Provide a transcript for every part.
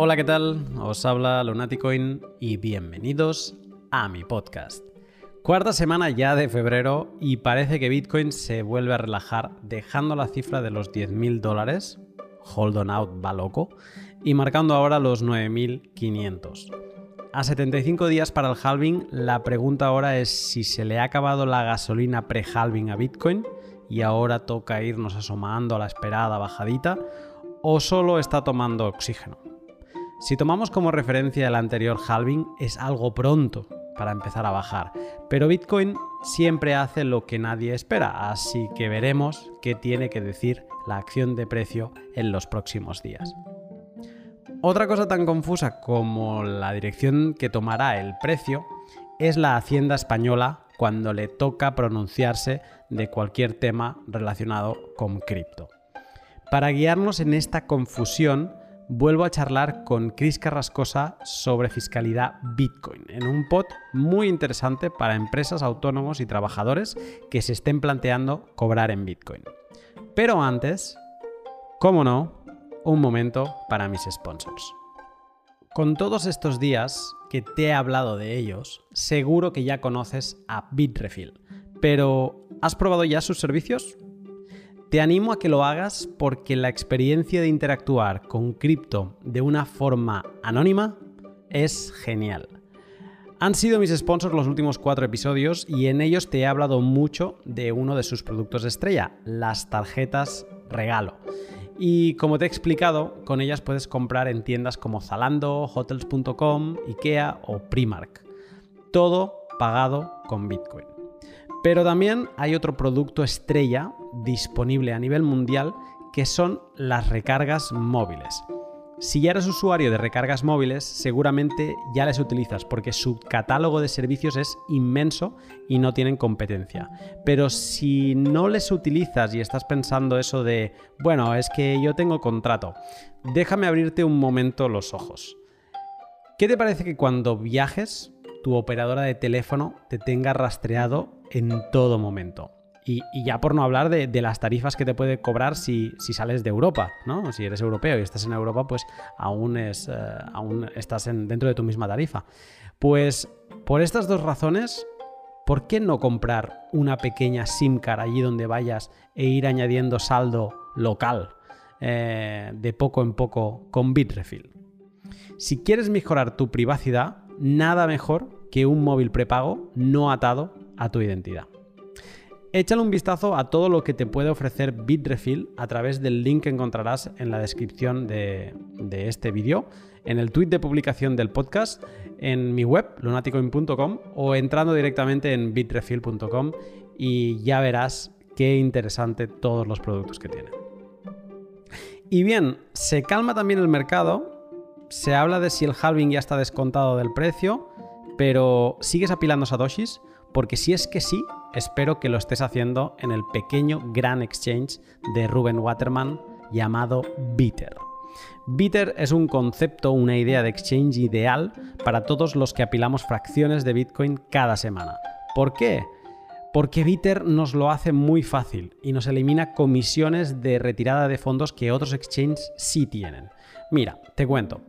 Hola, ¿qué tal? Os habla Lunaticoin y bienvenidos a mi podcast. Cuarta semana ya de febrero y parece que Bitcoin se vuelve a relajar dejando la cifra de los 10.000 dólares, hold on out va loco, y marcando ahora los 9.500. A 75 días para el halving, la pregunta ahora es si se le ha acabado la gasolina pre-halving a Bitcoin y ahora toca irnos asomando a la esperada bajadita o solo está tomando oxígeno. Si tomamos como referencia el anterior halving, es algo pronto para empezar a bajar, pero Bitcoin siempre hace lo que nadie espera, así que veremos qué tiene que decir la acción de precio en los próximos días. Otra cosa tan confusa como la dirección que tomará el precio es la Hacienda española cuando le toca pronunciarse de cualquier tema relacionado con cripto. Para guiarnos en esta confusión, vuelvo a charlar con Chris Carrascosa sobre fiscalidad Bitcoin, en un pod muy interesante para empresas, autónomos y trabajadores que se estén planteando cobrar en Bitcoin. Pero antes, como no, un momento para mis sponsors. Con todos estos días que te he hablado de ellos, seguro que ya conoces a Bitrefill. Pero, ¿has probado ya sus servicios? Te animo a que lo hagas porque la experiencia de interactuar con cripto de una forma anónima es genial. Han sido mis sponsors los últimos cuatro episodios y en ellos te he hablado mucho de uno de sus productos estrella, las tarjetas regalo. Y como te he explicado, con ellas puedes comprar en tiendas como Zalando, hotels.com, IKEA o Primark. Todo pagado con Bitcoin. Pero también hay otro producto estrella disponible a nivel mundial que son las recargas móviles. Si ya eres usuario de recargas móviles, seguramente ya les utilizas porque su catálogo de servicios es inmenso y no tienen competencia. Pero si no les utilizas y estás pensando eso de, bueno, es que yo tengo contrato, déjame abrirte un momento los ojos. ¿Qué te parece que cuando viajes, tu operadora de teléfono te tenga rastreado en todo momento? Y, ya por no hablar de, las tarifas que te puede cobrar si, sales de Europa, ¿no? Si eres europeo y estás en Europa, pues aún, eh, estás dentro de tu misma tarifa. Pues por estas dos razones, ¿por qué no comprar una pequeña SIM card allí donde vayas e ir añadiendo saldo local eh, de poco en poco con Bitrefill? Si quieres mejorar tu privacidad, nada mejor que un móvil prepago no atado a tu identidad. Échale un vistazo a todo lo que te puede ofrecer Bitrefill a través del link que encontrarás en la descripción de, este vídeo, en el tweet de publicación del podcast, en mi web, lunaticoin.com, o entrando directamente en bitrefill.com y ya verás qué interesante todos los productos que tiene. Y bien, se calma también el mercado, se habla de si el halving ya está descontado del precio, pero ¿sigues apilando satoshis? Porque si es que sí, espero que lo estés haciendo en el pequeño gran exchange de Ruben Waterman llamado Bitter. Bitter es un concepto, una idea de exchange ideal para todos los que apilamos fracciones de Bitcoin cada semana. ¿Por qué? Porque Bitter nos lo hace muy fácil y nos elimina comisiones de retirada de fondos que otros exchanges sí tienen. Mira, te cuento.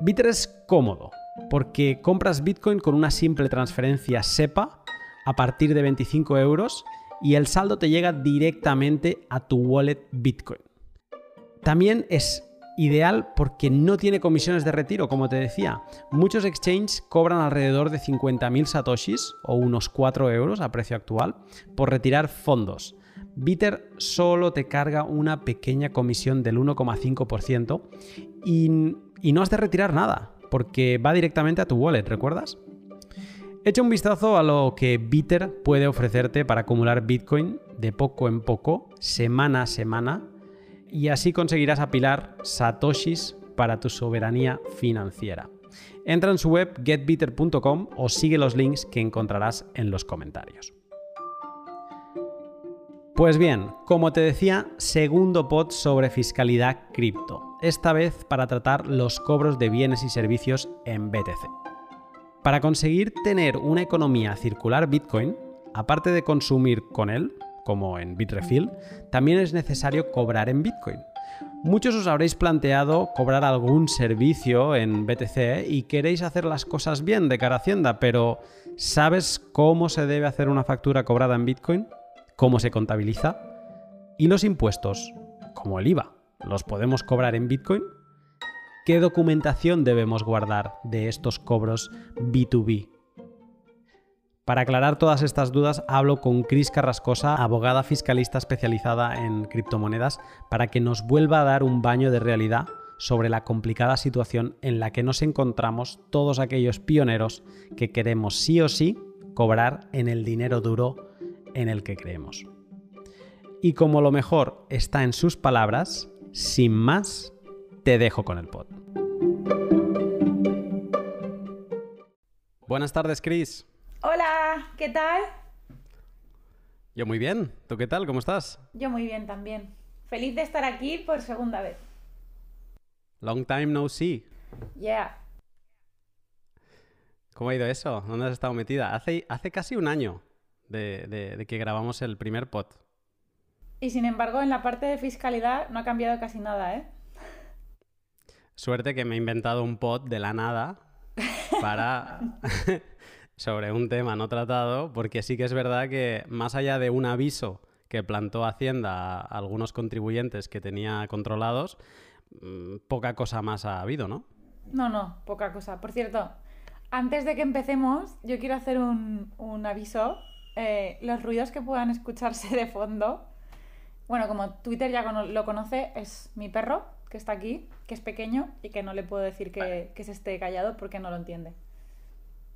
Bitter es cómodo porque compras Bitcoin con una simple transferencia SEPA a partir de 25 euros y el saldo te llega directamente a tu wallet Bitcoin. También es ideal porque no tiene comisiones de retiro, como te decía. Muchos exchanges cobran alrededor de 50.000 satoshis o unos 4 euros a precio actual por retirar fondos. Bitter solo te carga una pequeña comisión del 1,5% y, y no has de retirar nada, porque va directamente a tu wallet, ¿recuerdas? Echa un vistazo a lo que Bitter puede ofrecerte para acumular Bitcoin de poco en poco, semana a semana, y así conseguirás apilar satoshis para tu soberanía financiera. Entra en su web getbitter.com o sigue los links que encontrarás en los comentarios. Pues bien, como te decía, segundo pod sobre fiscalidad cripto, esta vez para tratar los cobros de bienes y servicios en BTC. Para conseguir tener una economía circular Bitcoin, aparte de consumir con él, como en Bitrefill, también es necesario cobrar en Bitcoin. Muchos os habréis planteado cobrar algún servicio en BTC y queréis hacer las cosas bien de cara a Hacienda, pero ¿sabes cómo se debe hacer una factura cobrada en Bitcoin? ¿Cómo se contabiliza? ¿Y los impuestos, como el IVA, los podemos cobrar en Bitcoin? ¿Qué documentación debemos guardar de estos cobros B2B? Para aclarar todas estas dudas, hablo con Cris Carrascosa, abogada fiscalista especializada en criptomonedas, para que nos vuelva a dar un baño de realidad sobre la complicada situación en la que nos encontramos todos aquellos pioneros que queremos sí o sí cobrar en el dinero duro en el que creemos. Y como lo mejor está en sus palabras, sin más, te dejo con el pod. Buenas tardes, Cris. Hola, ¿qué tal? Yo muy bien. ¿Tú qué tal? ¿Cómo estás? Yo muy bien también. Feliz de estar aquí por segunda vez. Long time no see. Yeah. ¿Cómo ha ido eso? ¿Dónde has estado metida? Hace, hace casi un año de, de que grabamos el primer pod. Y sin embargo, en la parte de fiscalidad no ha cambiado casi nada, ¿eh? Suerte que me he inventado un pod de la nada para sobre un tema no tratado, porque sí que es verdad que más allá de un aviso que plantó Hacienda a algunos contribuyentes que tenía controlados, mm, poca cosa más ha habido, ¿no? No, no, poca cosa. Por cierto, antes de que empecemos, yo quiero hacer un, aviso. Eh, los ruidos que puedan escucharse de fondo, bueno, como Twitter ya lo conoce, es mi perro, que está aquí, que es pequeño y que no le puedo decir que, se esté callado porque no lo entiende.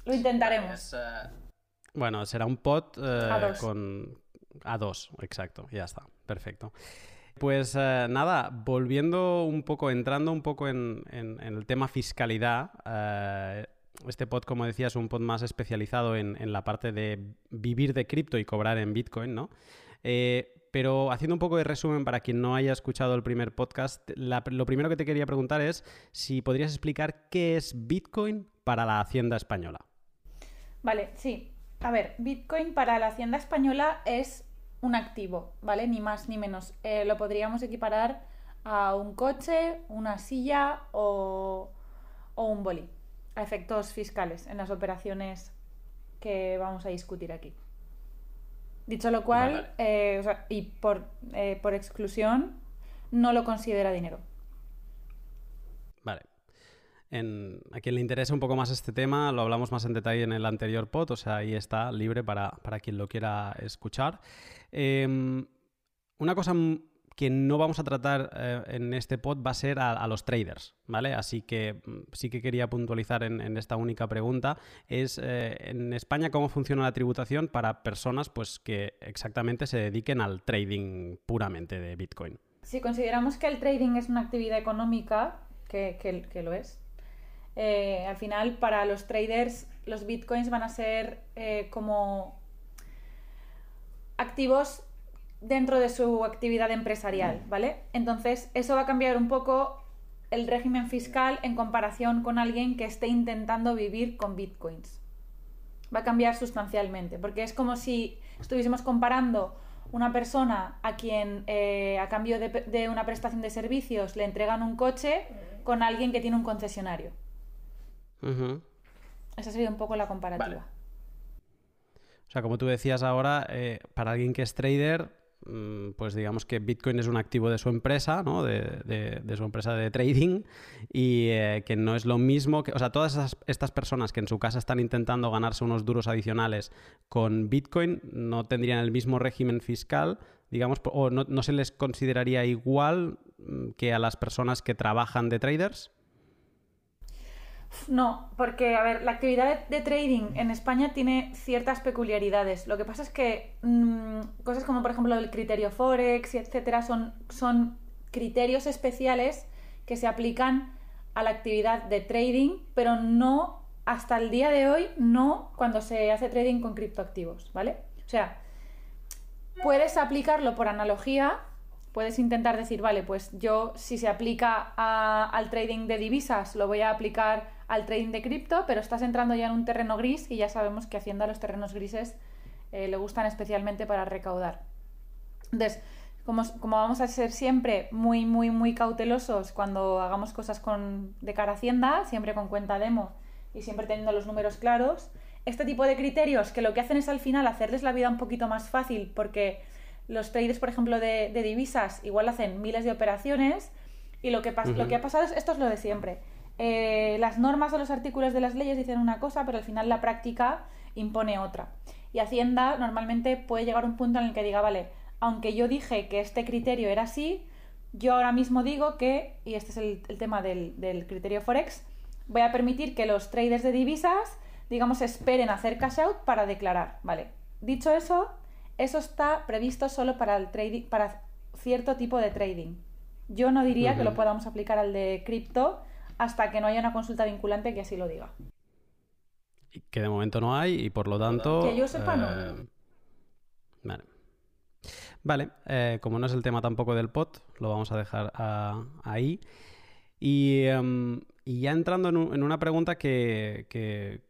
Lo intentaremos. Eh, bueno, será un pot eh, con a dos, exacto, ya está, perfecto. Pues eh, nada, volviendo un poco, entrando un poco en, el tema fiscalidad, este pod, como decía, es un pod más especializado en, la parte de vivir de cripto y cobrar en Bitcoin, ¿no? pero haciendo un poco de resumen para quien no haya escuchado el primer podcast, lo primero que te quería preguntar es si podrías explicar qué es Bitcoin para la Hacienda española. Vale, sí. A ver, Bitcoin para la Hacienda española es un activo, ¿vale? Ni más ni menos. Eh, lo podríamos equiparar a un coche, una silla o, o un boli, a efectos fiscales en las operaciones que vamos a discutir aquí. Dicho lo cual, eh, y por, eh, por exclusión, no lo considera dinero. Vale. a quien le interese un poco más este tema, lo hablamos más en detalle en el anterior pod, o sea, ahí está libre para, quien lo quiera escuchar. Em, una cosa que no vamos a tratar eh, en este pod va a ser a, los traders, ¿vale? Así que mm, sí que quería puntualizar en, esta única pregunta, es eh, en España cómo funciona la tributación para personas pues, que exactamente se dediquen al trading puramente de Bitcoin. Si consideramos que el trading es una actividad económica, que, lo es, eh, al final para los traders los bitcoins van a ser como activos dentro de su actividad empresarial, ¿vale? Entonces, eso va a cambiar un poco el régimen fiscal en comparación con alguien que esté intentando vivir con bitcoins. Va a cambiar sustancialmente, porque es como si estuviésemos comparando una persona a quien eh, a cambio de, una prestación de servicios le entregan un coche con alguien que tiene un concesionario. Esa sería un poco la comparativa. O sea, como tú decías ahora, eh, para alguien que es trader, pues digamos que Bitcoin es un activo de su empresa, ¿no? de, su empresa de trading, y eh, que no es lo mismo que, o sea, todas estas personas que en su casa están intentando ganarse unos duros adicionales con Bitcoin no tendrían el mismo régimen fiscal, digamos, o no, no se les consideraría igual mm, que a las personas que trabajan de traders. No, porque, a ver, la actividad de, trading en España tiene ciertas peculiaridades. Lo que pasa es que mm, cosas como, por ejemplo, el criterio Forex, etcétera, son, son criterios especiales que se aplican a la actividad de trading, pero no hasta el día de hoy, no cuando se hace trading con criptoactivos, ¿vale? O sea, puedes aplicarlo por analogía puedes intentar decir, vale, pues yo si se aplica al trading de divisas, lo voy a aplicar al trading de cripto, pero estás entrando ya en un terreno gris y ya sabemos que Hacienda los terrenos grises eh, le gustan especialmente para recaudar. Entonces, como, como, vamos a ser siempre muy, muy, muy cautelosos cuando hagamos cosas con, de cara a Hacienda, siempre con cuenta demo y siempre teniendo los números claros, este tipo de criterios que lo que hacen es al final hacerles la vida un poquito más fácil porque los traders, por ejemplo, de, divisas igual hacen miles de operaciones y lo que, lo que ha pasado es, esto es lo de siempre. Eh, las normas o los artículos de las leyes dicen una cosa, pero al final la práctica impone otra. Y Hacienda normalmente puede llegar a un punto en el que diga, vale, aunque yo dije que este criterio era así, yo ahora mismo digo que, y este es el, tema del, del, criterio Forex, voy a permitir que los traders de divisas, digamos, esperen hacer cash out para declarar, ¿vale? Dicho eso, eso está previsto solo para, el trading, para cierto tipo de trading. Yo no diría que lo podamos aplicar al de cripto hasta que no haya una consulta vinculante que así lo diga. Que de momento no hay y por lo tanto... Que yo sepa, no. Eh, vale. Vale, eh, como no es el tema tampoco del pot, lo vamos a dejar ah, ahí. Em, y, ya entrando en, una pregunta que,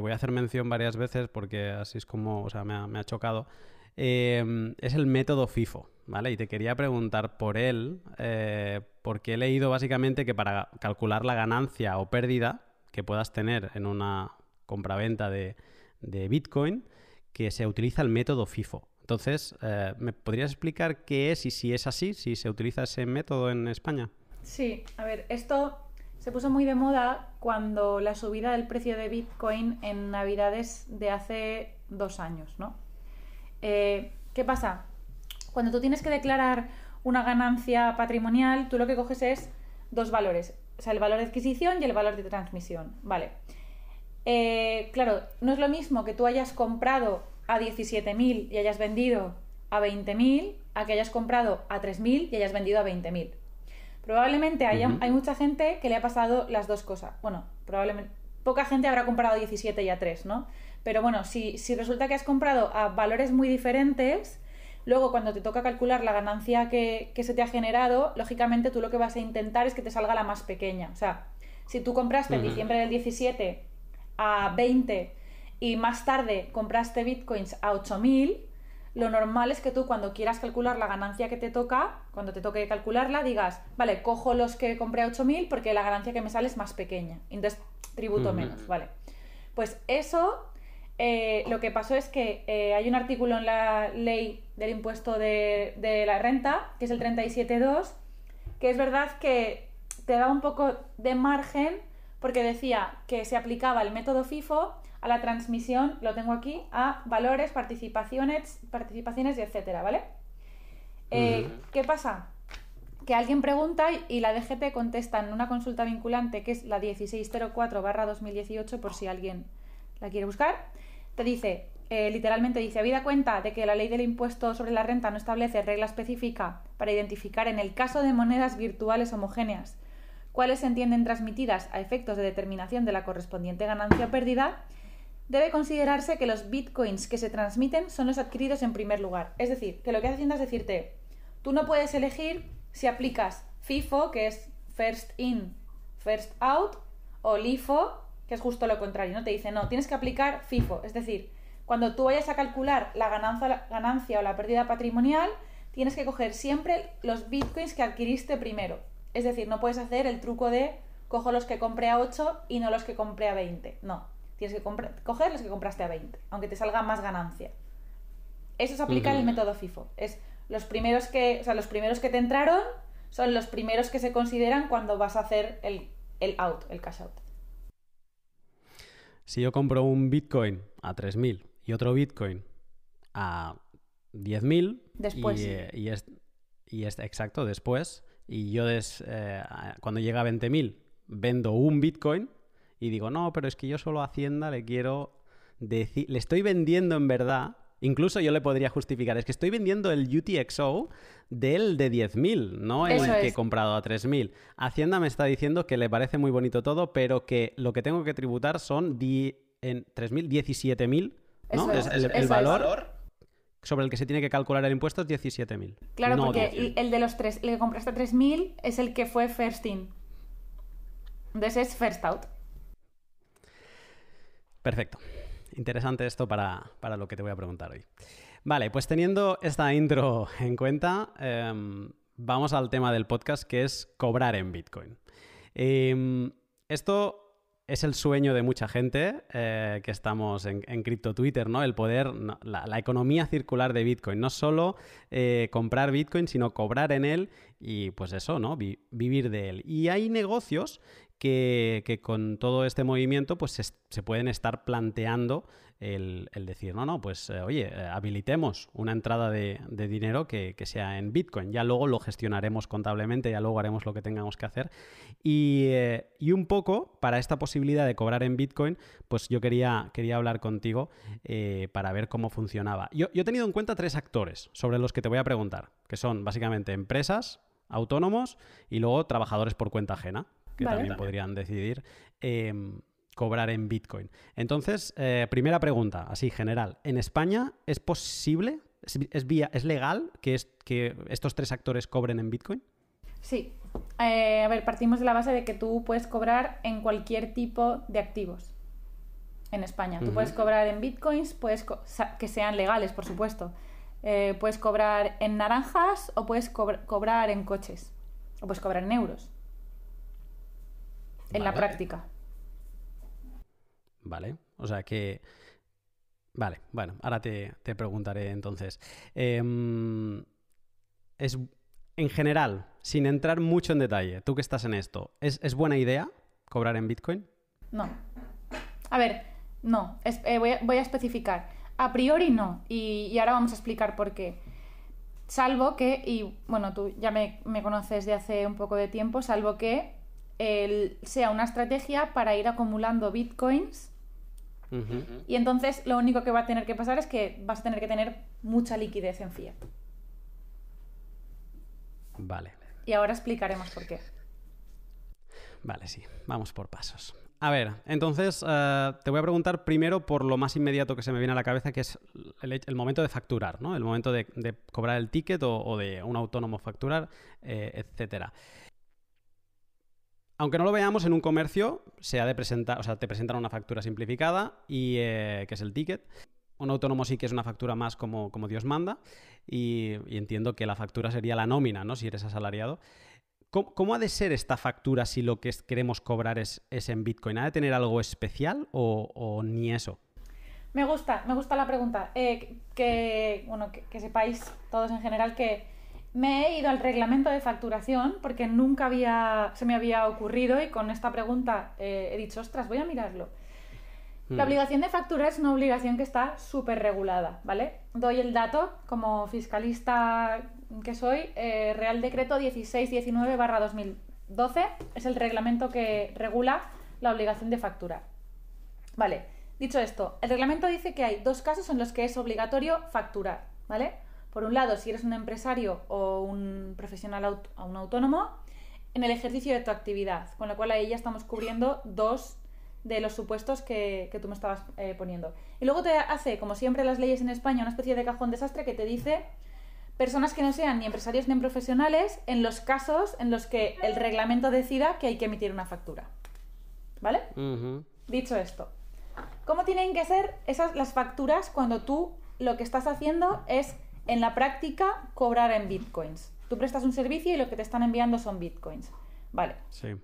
voy a hacer mención varias veces porque así es como, o sea, me ha, chocado, em, es el método FIFO, ¿vale? Y te quería preguntar por él, eh, porque he leído básicamente que para calcular la ganancia o pérdida que puedas tener en una compraventa de, de Bitcoin, que se utiliza el método FIFO. Entonces, eh, ¿me podrías explicar qué es y si es así, si se utiliza ese método en España? Sí, a ver, esto se puso muy de moda cuando la subida del precio de Bitcoin en Navidades de hace dos años, ¿no? Eh, ¿Qué pasa? Cuando tú tienes que declarar una ganancia patrimonial, tú lo que coges es dos valores, o sea, el valor de adquisición y el valor de transmisión, ¿vale? Eh, claro, no es lo mismo que tú hayas comprado a 17.000 y hayas vendido a 20.000 a que hayas comprado a 3.000 y hayas vendido a 20.000. Probablemente hay mucha gente que le ha pasado las dos cosas. Bueno, probablemente poca gente habrá comprado a 17 y a 3, ¿no? Pero bueno, si, si resulta que has comprado a valores muy diferentes, luego cuando te toca calcular la ganancia que, se te ha generado, lógicamente tú lo que vas a intentar es que te salga la más pequeña. O sea, si tú compraste en diciembre del 17 a 20 y más tarde compraste bitcoins a 8000, lo normal es que tú cuando quieras calcular la ganancia que te toca, cuando te toque calcularla, digas, vale, cojo los que compré a 8000 porque la ganancia que me sale es más pequeña, entonces tributo menos, ¿vale? Pues eso, eh, lo que pasó es que eh, hay un artículo en la ley del impuesto de, de la renta, que es el 37.2, que es verdad que te da un poco de margen porque decía que se aplicaba el método FIFO a la transmisión, lo tengo aquí, a valores, participaciones, participaciones y etcétera, ¿vale? Eh, ¿Qué pasa? Que alguien pregunta y la DGT contesta en una consulta vinculante, que es la 1604-2018, por si alguien la quiere buscar, te dice, eh, literalmente dice, habida cuenta de que la ley del impuesto sobre la renta no establece regla específica para identificar en el caso de monedas virtuales homogéneas cuáles se entienden transmitidas a efectos de determinación de la correspondiente ganancia o pérdida, debe considerarse que los bitcoins que se transmiten son los adquiridos en primer lugar. Es decir, que lo que hace Hacienda es decirte, tú no puedes elegir si aplicas FIFO, que es First In, First Out, o LIFO, que es justo lo contrario, ¿no? Te dice, no, tienes que aplicar FIFO. Es decir, cuando tú vayas a calcular la ganancia, la ganancia o la pérdida patrimonial, tienes que coger siempre los bitcoins que adquiriste primero. Es decir, no puedes hacer el truco de cojo los que compré a 8 y no los que compré a 20. No, tienes que coger los que compraste a 20, aunque te salga más ganancia. Eso se aplica en el método FIFO. Es los primeros que, o sea, los primeros que te entraron son los primeros que se consideran cuando vas a hacer el, el out, el cash out. Si yo compro un Bitcoin a 3.000 y otro Bitcoin a 10.000... Después. Y, eh, y, es, y es exacto, después y yo des, eh, cuando llega a 20.000 vendo un Bitcoin y digo, no, pero es que yo solo a Hacienda le quiero decir, le estoy vendiendo en verdad, incluso yo le podría justificar, es que estoy vendiendo el UTXO del de 10.000, no el que he comprado a 3.000. Hacienda me está diciendo que le parece muy bonito todo, pero que lo que tengo que tributar son en 3.000, 17.000, ¿no? es, el, valor sobre el que se tiene que calcular el impuesto es 17.000. Claro, porque el, de los tres, el que compraste 3.000 es el que fue first in. Entonces es first out. Perfecto. Interesante esto para, lo que te voy a preguntar hoy. Vale, pues teniendo esta intro en cuenta, em, vamos al tema del podcast que es cobrar en Bitcoin. Em, esto es el sueño de mucha gente eh, que estamos en, en Crypto Twitter, ¿no? El poder, la, economía circular de Bitcoin. No solo eh, comprar Bitcoin, sino cobrar en él y pues eso, ¿no? vivir de él. Y hay negocios que, con todo este movimiento pues se, pueden estar planteando el, decir, no, no, pues eh, oye, eh, habilitemos una entrada de, dinero que, sea en Bitcoin. Ya luego lo gestionaremos contablemente, ya luego haremos lo que tengamos que hacer. Y, eh, un poco para esta posibilidad de cobrar en Bitcoin, pues yo quería, quería hablar contigo para ver cómo funcionaba. Yo, yo he tenido en cuenta tres actores sobre los que te voy a preguntar, que son básicamente empresas, autónomos y luego trabajadores por cuenta ajena que también podrían decidir em, cobrar en Bitcoin. Entonces, eh, primera pregunta, así general. ¿En España es posible, es, vía, es legal que, es, que estos tres actores cobren en Bitcoin? Sí. Eh, a ver, partimos de la base de que tú puedes cobrar en cualquier tipo de activos en España. Tú puedes cobrar en bitcoins, puedes que sean legales, por supuesto. Eh, puedes cobrar en naranjas o puedes cobrar en coches. O puedes cobrar en euros en la práctica. Vale, o sea que... Vale, bueno, ahora te, preguntaré entonces. Em, es, en general, sin entrar mucho en detalle, tú que estás en esto, ¿es, buena idea cobrar en Bitcoin? No. A ver, no, eh, voy, a, especificar. A priori no, y, ahora vamos a explicar por qué. Salvo que, y bueno, tú ya me, me conoces de hace un poco de tiempo, salvo que sea una estrategia para ir acumulando bitcoins. Y entonces lo único que va a tener que pasar es que vas a tener que tener mucha liquidez en fiat. Vale. Y ahora explicaremos por qué. Vale, sí. Vamos por pasos. A ver, entonces eh, te voy a preguntar primero por lo más inmediato que se me viene a la cabeza, que es el, momento de facturar, ¿no? El momento de, cobrar el ticket o, de un autónomo facturar, eh, etcétera. Aunque no lo veamos en un comercio, se ha de presentar, o sea, te presentan una factura simplificada y eh, que es el ticket. Un autónomo sí que es una factura más como, como Dios manda y, entiendo que la factura sería la nómina, ¿no? Si eres asalariado. ¿Cómo, ha de ser esta factura si lo que queremos cobrar es, en Bitcoin? ¿Ha de tener algo especial o, ni eso? Me gusta, me gusta la pregunta. Eh, que, bueno, que sepáis todos en general que me he ido al reglamento de facturación porque nunca había, se me había ocurrido y con esta pregunta eh, he dicho, ostras, voy a mirarlo. La hmm. obligación de factura es una obligación que está súper regulada, ¿vale? Doy el dato como fiscalista que soy, eh, Real Decreto 1619-2012 es el reglamento que regula la obligación de factura. Vale, dicho esto, el reglamento dice que hay dos casos en los que es obligatorio facturar, ¿vale? Por un lado, si eres un empresario o un profesional o un autónomo, en el ejercicio de tu actividad, con lo cual ahí ya estamos cubriendo dos de los supuestos que, tú me estabas eh, poniendo. Y luego te hace, como siempre las leyes en España, una especie de cajón desastre que te dice personas que no sean ni empresarios ni profesionales en los casos en los que el reglamento decida que hay que emitir una factura. ¿Vale? Dicho esto, ¿cómo tienen que ser esas las facturas cuando tú lo que estás haciendo es en la práctica cobrar en bitcoins. Tú prestas un servicio y lo que te están enviando son bitcoins. Vale. Sí.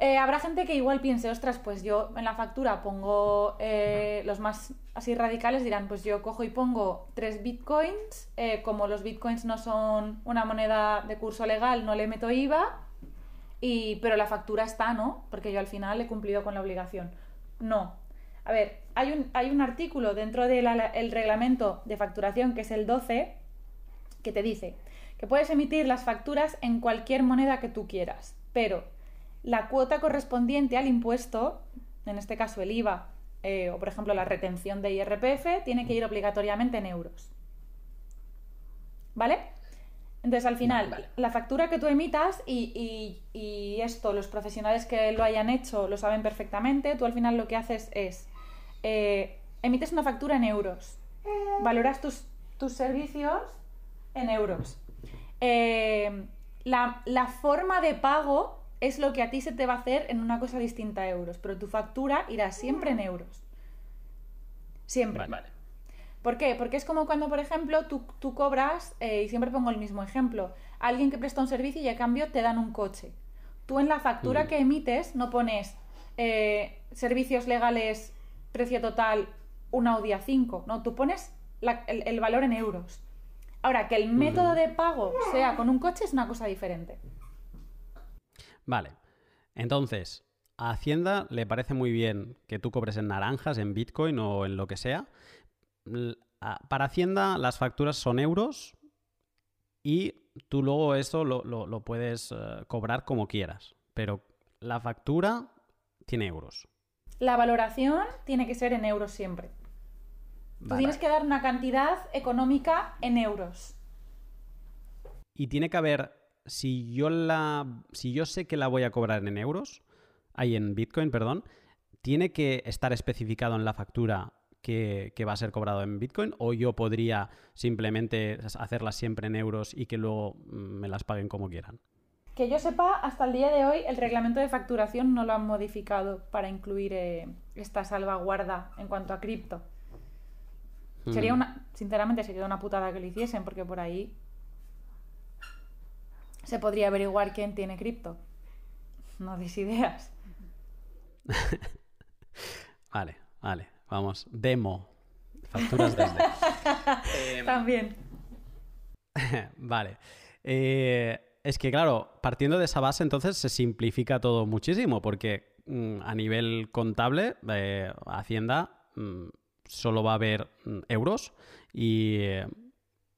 Eh, habrá gente que igual piense, ostras, pues yo en la factura pongo eh, los más así radicales dirán, pues yo cojo y pongo tres bitcoins, eh, como los bitcoins no son una moneda de curso legal, no le meto IVA, y, pero la factura está, ¿no? Porque yo al final he cumplido con la obligación. No, a ver, hay un, hay un artículo dentro del reglamento de facturación, que es el 12, que te dice que puedes emitir las facturas en cualquier moneda que tú quieras, pero la cuota correspondiente al impuesto, en este caso el IVA eh, o por ejemplo la retención de IRPF, tiene que ir obligatoriamente en euros. ¿Vale? Entonces, al final, la factura que tú emitas, y, y, esto los profesionales que lo hayan hecho lo saben perfectamente, tú al final lo que haces es eh, emites una factura en euros, valoras tus, tus servicios en euros. Eh, la, forma de pago es lo que a ti se te va a hacer en una cosa distinta a euros, pero tu factura irá siempre en euros. Siempre. ¿Por qué? Porque es como cuando, por ejemplo, tú, tú cobras, eh, y siempre pongo el mismo ejemplo, alguien que presta un servicio y a cambio te dan un coche. Tú en la factura Mm. que emites no pones eh, servicios legales, precio total, un Audi A5, no, tú pones la- el, el valor en euros. Ahora, que el método de pago sea con un coche es una cosa diferente. Vale. Entonces, a Hacienda le parece muy bien que tú cobres en naranjas, en Bitcoin o en lo que sea. Para Hacienda las facturas son euros y tú luego eso lo, lo- lo puedes eh, cobrar como quieras. Pero la factura tiene euros. La valoración tiene que ser en euros siempre. Tú tienes que dar una cantidad económica en euros. Y tiene que haber, si yo la, si yo sé que la voy a cobrar en euros, ahí en Bitcoin, perdón, tiene que estar especificado en la factura que, que va a ser cobrado en Bitcoin, o yo podría simplemente hacerlas siempre en euros y que luego mm, me las paguen como quieran. Que yo sepa, hasta el día de hoy el reglamento de facturación no lo han modificado para incluir eh, esta salvaguarda en cuanto a cripto. Sería Mm. una, sinceramente, sería una putada que lo hiciesen, porque por ahí se podría averiguar quién tiene cripto. No des ideas. Vale, vale, vamos. Demo. Facturas desde. También. Vale. Eh, es que, claro, partiendo de esa base, entonces se simplifica todo muchísimo, porque mm, a nivel contable, eh, Hacienda mm, solo va a haber mm, euros y, eh,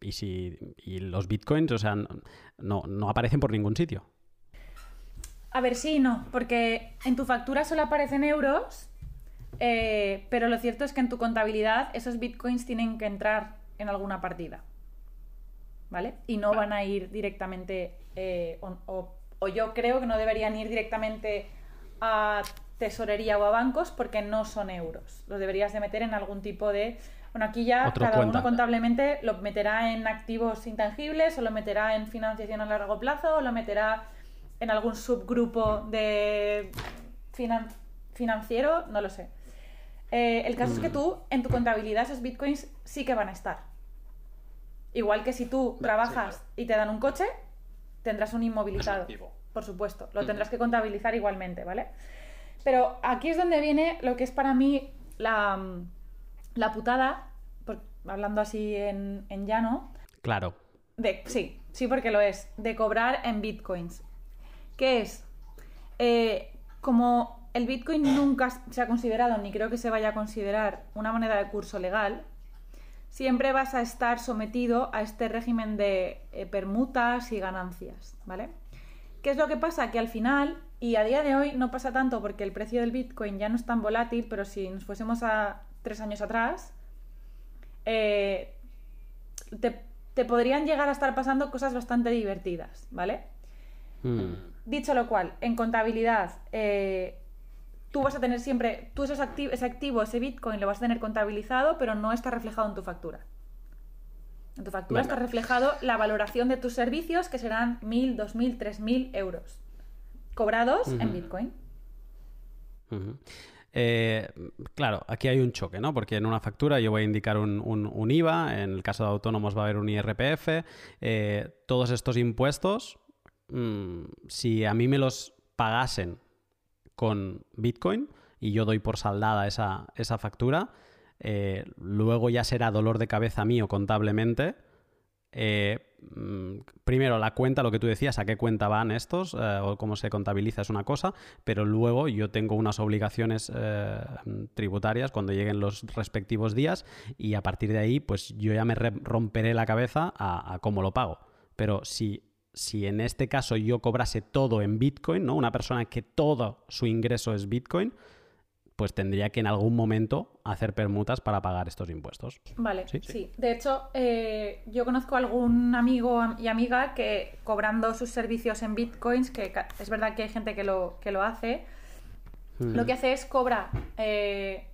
y, si, y los bitcoins, o sea, no, no aparecen por ningún sitio. A ver, sí, no, porque en tu factura solo aparecen euros, eh, pero lo cierto es que en tu contabilidad esos bitcoins tienen que entrar en alguna partida. ¿Vale? Y no van a ir directamente, eh, o, o- o yo creo que no deberían ir directamente a tesorería o a bancos porque no son euros. Los deberías de meter en algún tipo de... Bueno, aquí ya Otro cada cuenta. uno contablemente lo meterá en activos intangibles o lo meterá en financiación a largo plazo o lo meterá en algún subgrupo de finan- financiero, no lo sé. Eh, el caso es que Mm. tú, en tu contabilidad, esos bitcoins sí que van a estar. Igual que si tú Vale, trabajas sí, y te dan un coche, tendrás un inmovilizado. Por supuesto, lo tendrás que contabilizar igualmente, ¿vale? Pero aquí es donde viene lo que es para mí la, la putada, por- hablando así en, en llano, Claro. de, sí, sí porque lo es, de cobrar en bitcoins. ¿Qué es? Eh, como el bitcoin nunca se ha considerado, ni creo que se vaya a considerar una moneda de curso legal, siempre vas a estar sometido a este régimen de eh, permutas y ganancias, ¿vale? ¿Qué es lo que pasa? Que al final, y a día de hoy no pasa tanto porque el precio del bitcoin ya no es tan volátil, pero si nos fuésemos a tres años atrás, eh, te, te podrían llegar a estar pasando cosas bastante divertidas, ¿vale? Mm. Dicho lo cual, en contabilidad, eh, tú vas a tener siempre, tú esos ese activo, ese Bitcoin, lo vas a tener contabilizado, pero no está reflejado en tu factura. En tu factura está reflejado la valoración de tus servicios, que serán 1.000, 2.000, 3.000 euros, cobrados en. Bitcoin. Eh, claro, aquí hay un choque, ¿no? Porque en una factura yo voy a indicar un, un- un IVA, en el caso de autónomos va a haber un IRPF, eh, todos estos impuestos, mm, si a mí me los pagasen con Bitcoin y yo doy por saldada esa, esa factura, eh, luego ya será dolor de cabeza mío contablemente. eh, mm, primero, la cuenta, lo que tú decías, a qué cuenta van estos eh, o cómo se contabiliza es una cosa, pero luego yo tengo unas obligaciones tributarias cuando lleguen los respectivos días y a partir de ahí, pues yo ya me romperé la cabeza a, a cómo lo pago. Pero si, si en este caso yo cobrase todo en Bitcoin, ¿no? Una persona que todo su ingreso es Bitcoin, pues tendría que en algún momento hacer permutas para pagar estos impuestos. Vale, Sí, sí. sí. De hecho, eh, yo conozco algún amigo y amiga que cobrando sus servicios en bitcoins, que es verdad que hay gente que lo, que lo hace, Mm. lo que hace es cobra, eh,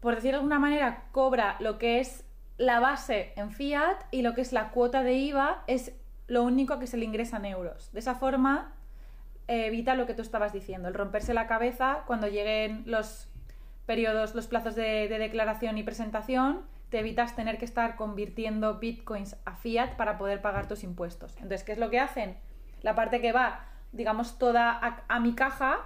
por decirlo de alguna manera, cobra lo que es la base en fiat y lo que es la cuota de IVA es lo único que se le ingresa en euros. De esa forma eh, evita lo que tú estabas diciendo, el romperse la cabeza cuando lleguen los periodos, los plazos de, de declaración y presentación, te evitas tener que estar convirtiendo bitcoins a fiat para poder pagar tus impuestos. Entonces, ¿qué es lo que hacen? La parte que va, digamos, toda a, mi caja,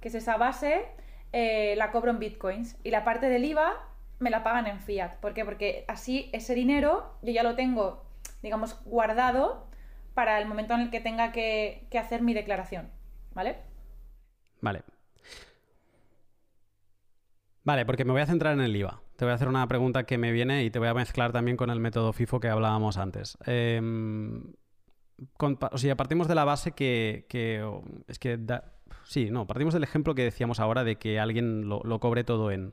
que es esa base, eh, la cobro en bitcoins. Y la parte del IVA me la pagan en fiat. ¿Por qué? Porque así ese dinero yo ya lo tengo, digamos, guardado para el momento en el que tenga que, hacer mi declaración. ¿Vale? Vale. Vale, porque me voy a centrar en el IVA. Te voy a hacer una pregunta que me viene y te voy a mezclar también con el método FIFO que hablábamos antes. Em, o sea, partimos de la base que, es que sí, no, partimos del ejemplo que decíamos ahora de que alguien lo, cobre todo en,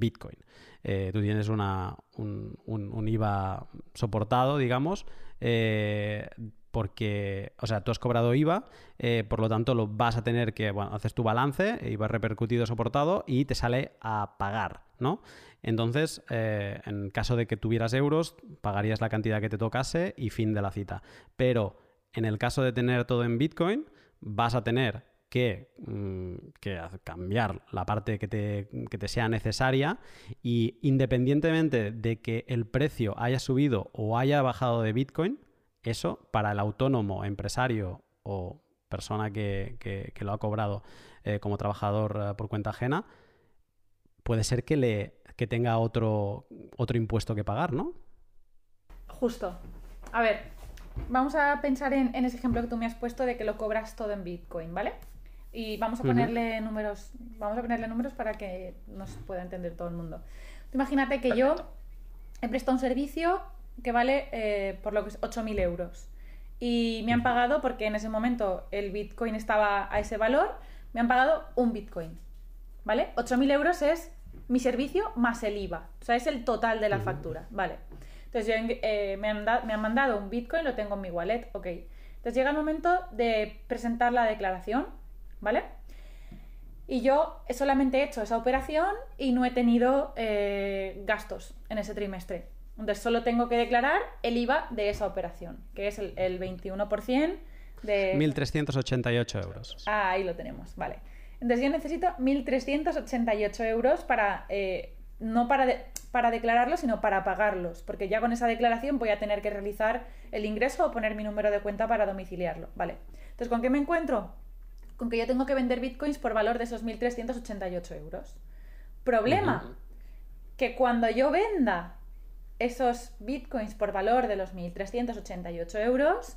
Bitcoin. Eh, tú tienes una, un, IVA soportado, digamos, eh, porque, o sea, tú has cobrado IVA, eh, por lo tanto lo vas a tener que, bueno, haces tu balance, IVA repercutido, soportado y te sale a pagar, ¿no? Entonces, eh, en caso de que tuvieras euros, pagarías la cantidad que te tocase y fin de la cita. Pero en el caso de tener todo en Bitcoin, vas a tener que, mm, que, cambiar la parte que te, que te, sea necesaria y independientemente de que el precio haya subido o haya bajado de Bitcoin, eso para el autónomo, empresario o persona que, lo ha cobrado eh, como trabajador eh, por cuenta ajena, puede ser que, le, que tenga otro, otro impuesto que pagar, ¿no? Justo. A ver, vamos a pensar en, ese ejemplo que tú me has puesto de que lo cobras todo en Bitcoin, ¿vale? Y vamos a ponerle números, vamos a ponerle números para que nos pueda entender todo el mundo. Imagínate que yo he prestado un servicio que vale eh, por lo que es 8.000 euros. Y me han pagado, porque en ese momento el Bitcoin estaba a ese valor, me han pagado un Bitcoin. ¿Vale? 8.000 euros es mi servicio más el IVA. O sea, es el total de la factura. Vale. Entonces eh, me, han me, han mandado un Bitcoin, lo tengo en mi wallet. Ok. Entonces llega el momento de presentar la declaración. ¿Vale? Y yo solamente he hecho esa operación y no he tenido eh, gastos en ese trimestre. Entonces solo tengo que declarar el IVA de esa operación, que es el, 21% de... 1.388 euros. Ah, ahí lo tenemos, vale. Entonces yo necesito 1.388 euros para... Eh, no para, para declararlos, sino para pagarlos, porque ya con esa declaración voy a tener que realizar el ingreso o poner mi número de cuenta para domiciliarlo, ¿vale? Entonces, ¿con qué me encuentro? Con que yo tengo que vender bitcoins por valor de esos 1.388 euros. Problema, que cuando yo venda esos bitcoins por valor de los 1.388 euros,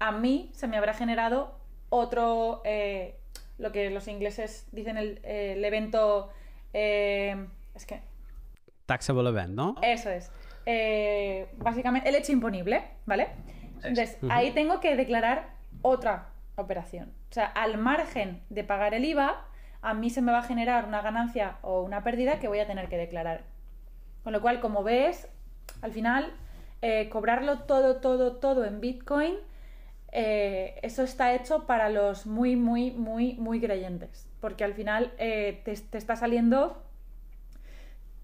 a mí se me habrá generado otro, eh, lo que los ingleses dicen el, evento, eh, es que... Taxable event, ¿no? Eso es. Eh, básicamente, el hecho imponible, ¿vale? Entonces, ahí tengo que declarar otra operación. O sea, al margen de pagar el IVA, a mí se me va a generar una ganancia o una pérdida que voy a tener que declarar. Con lo cual, como ves, al final, eh, cobrarlo todo, todo, todo en Bitcoin, eh, eso está hecho para los muy, muy, muy, muy creyentes. Porque al final eh, te, está saliendo,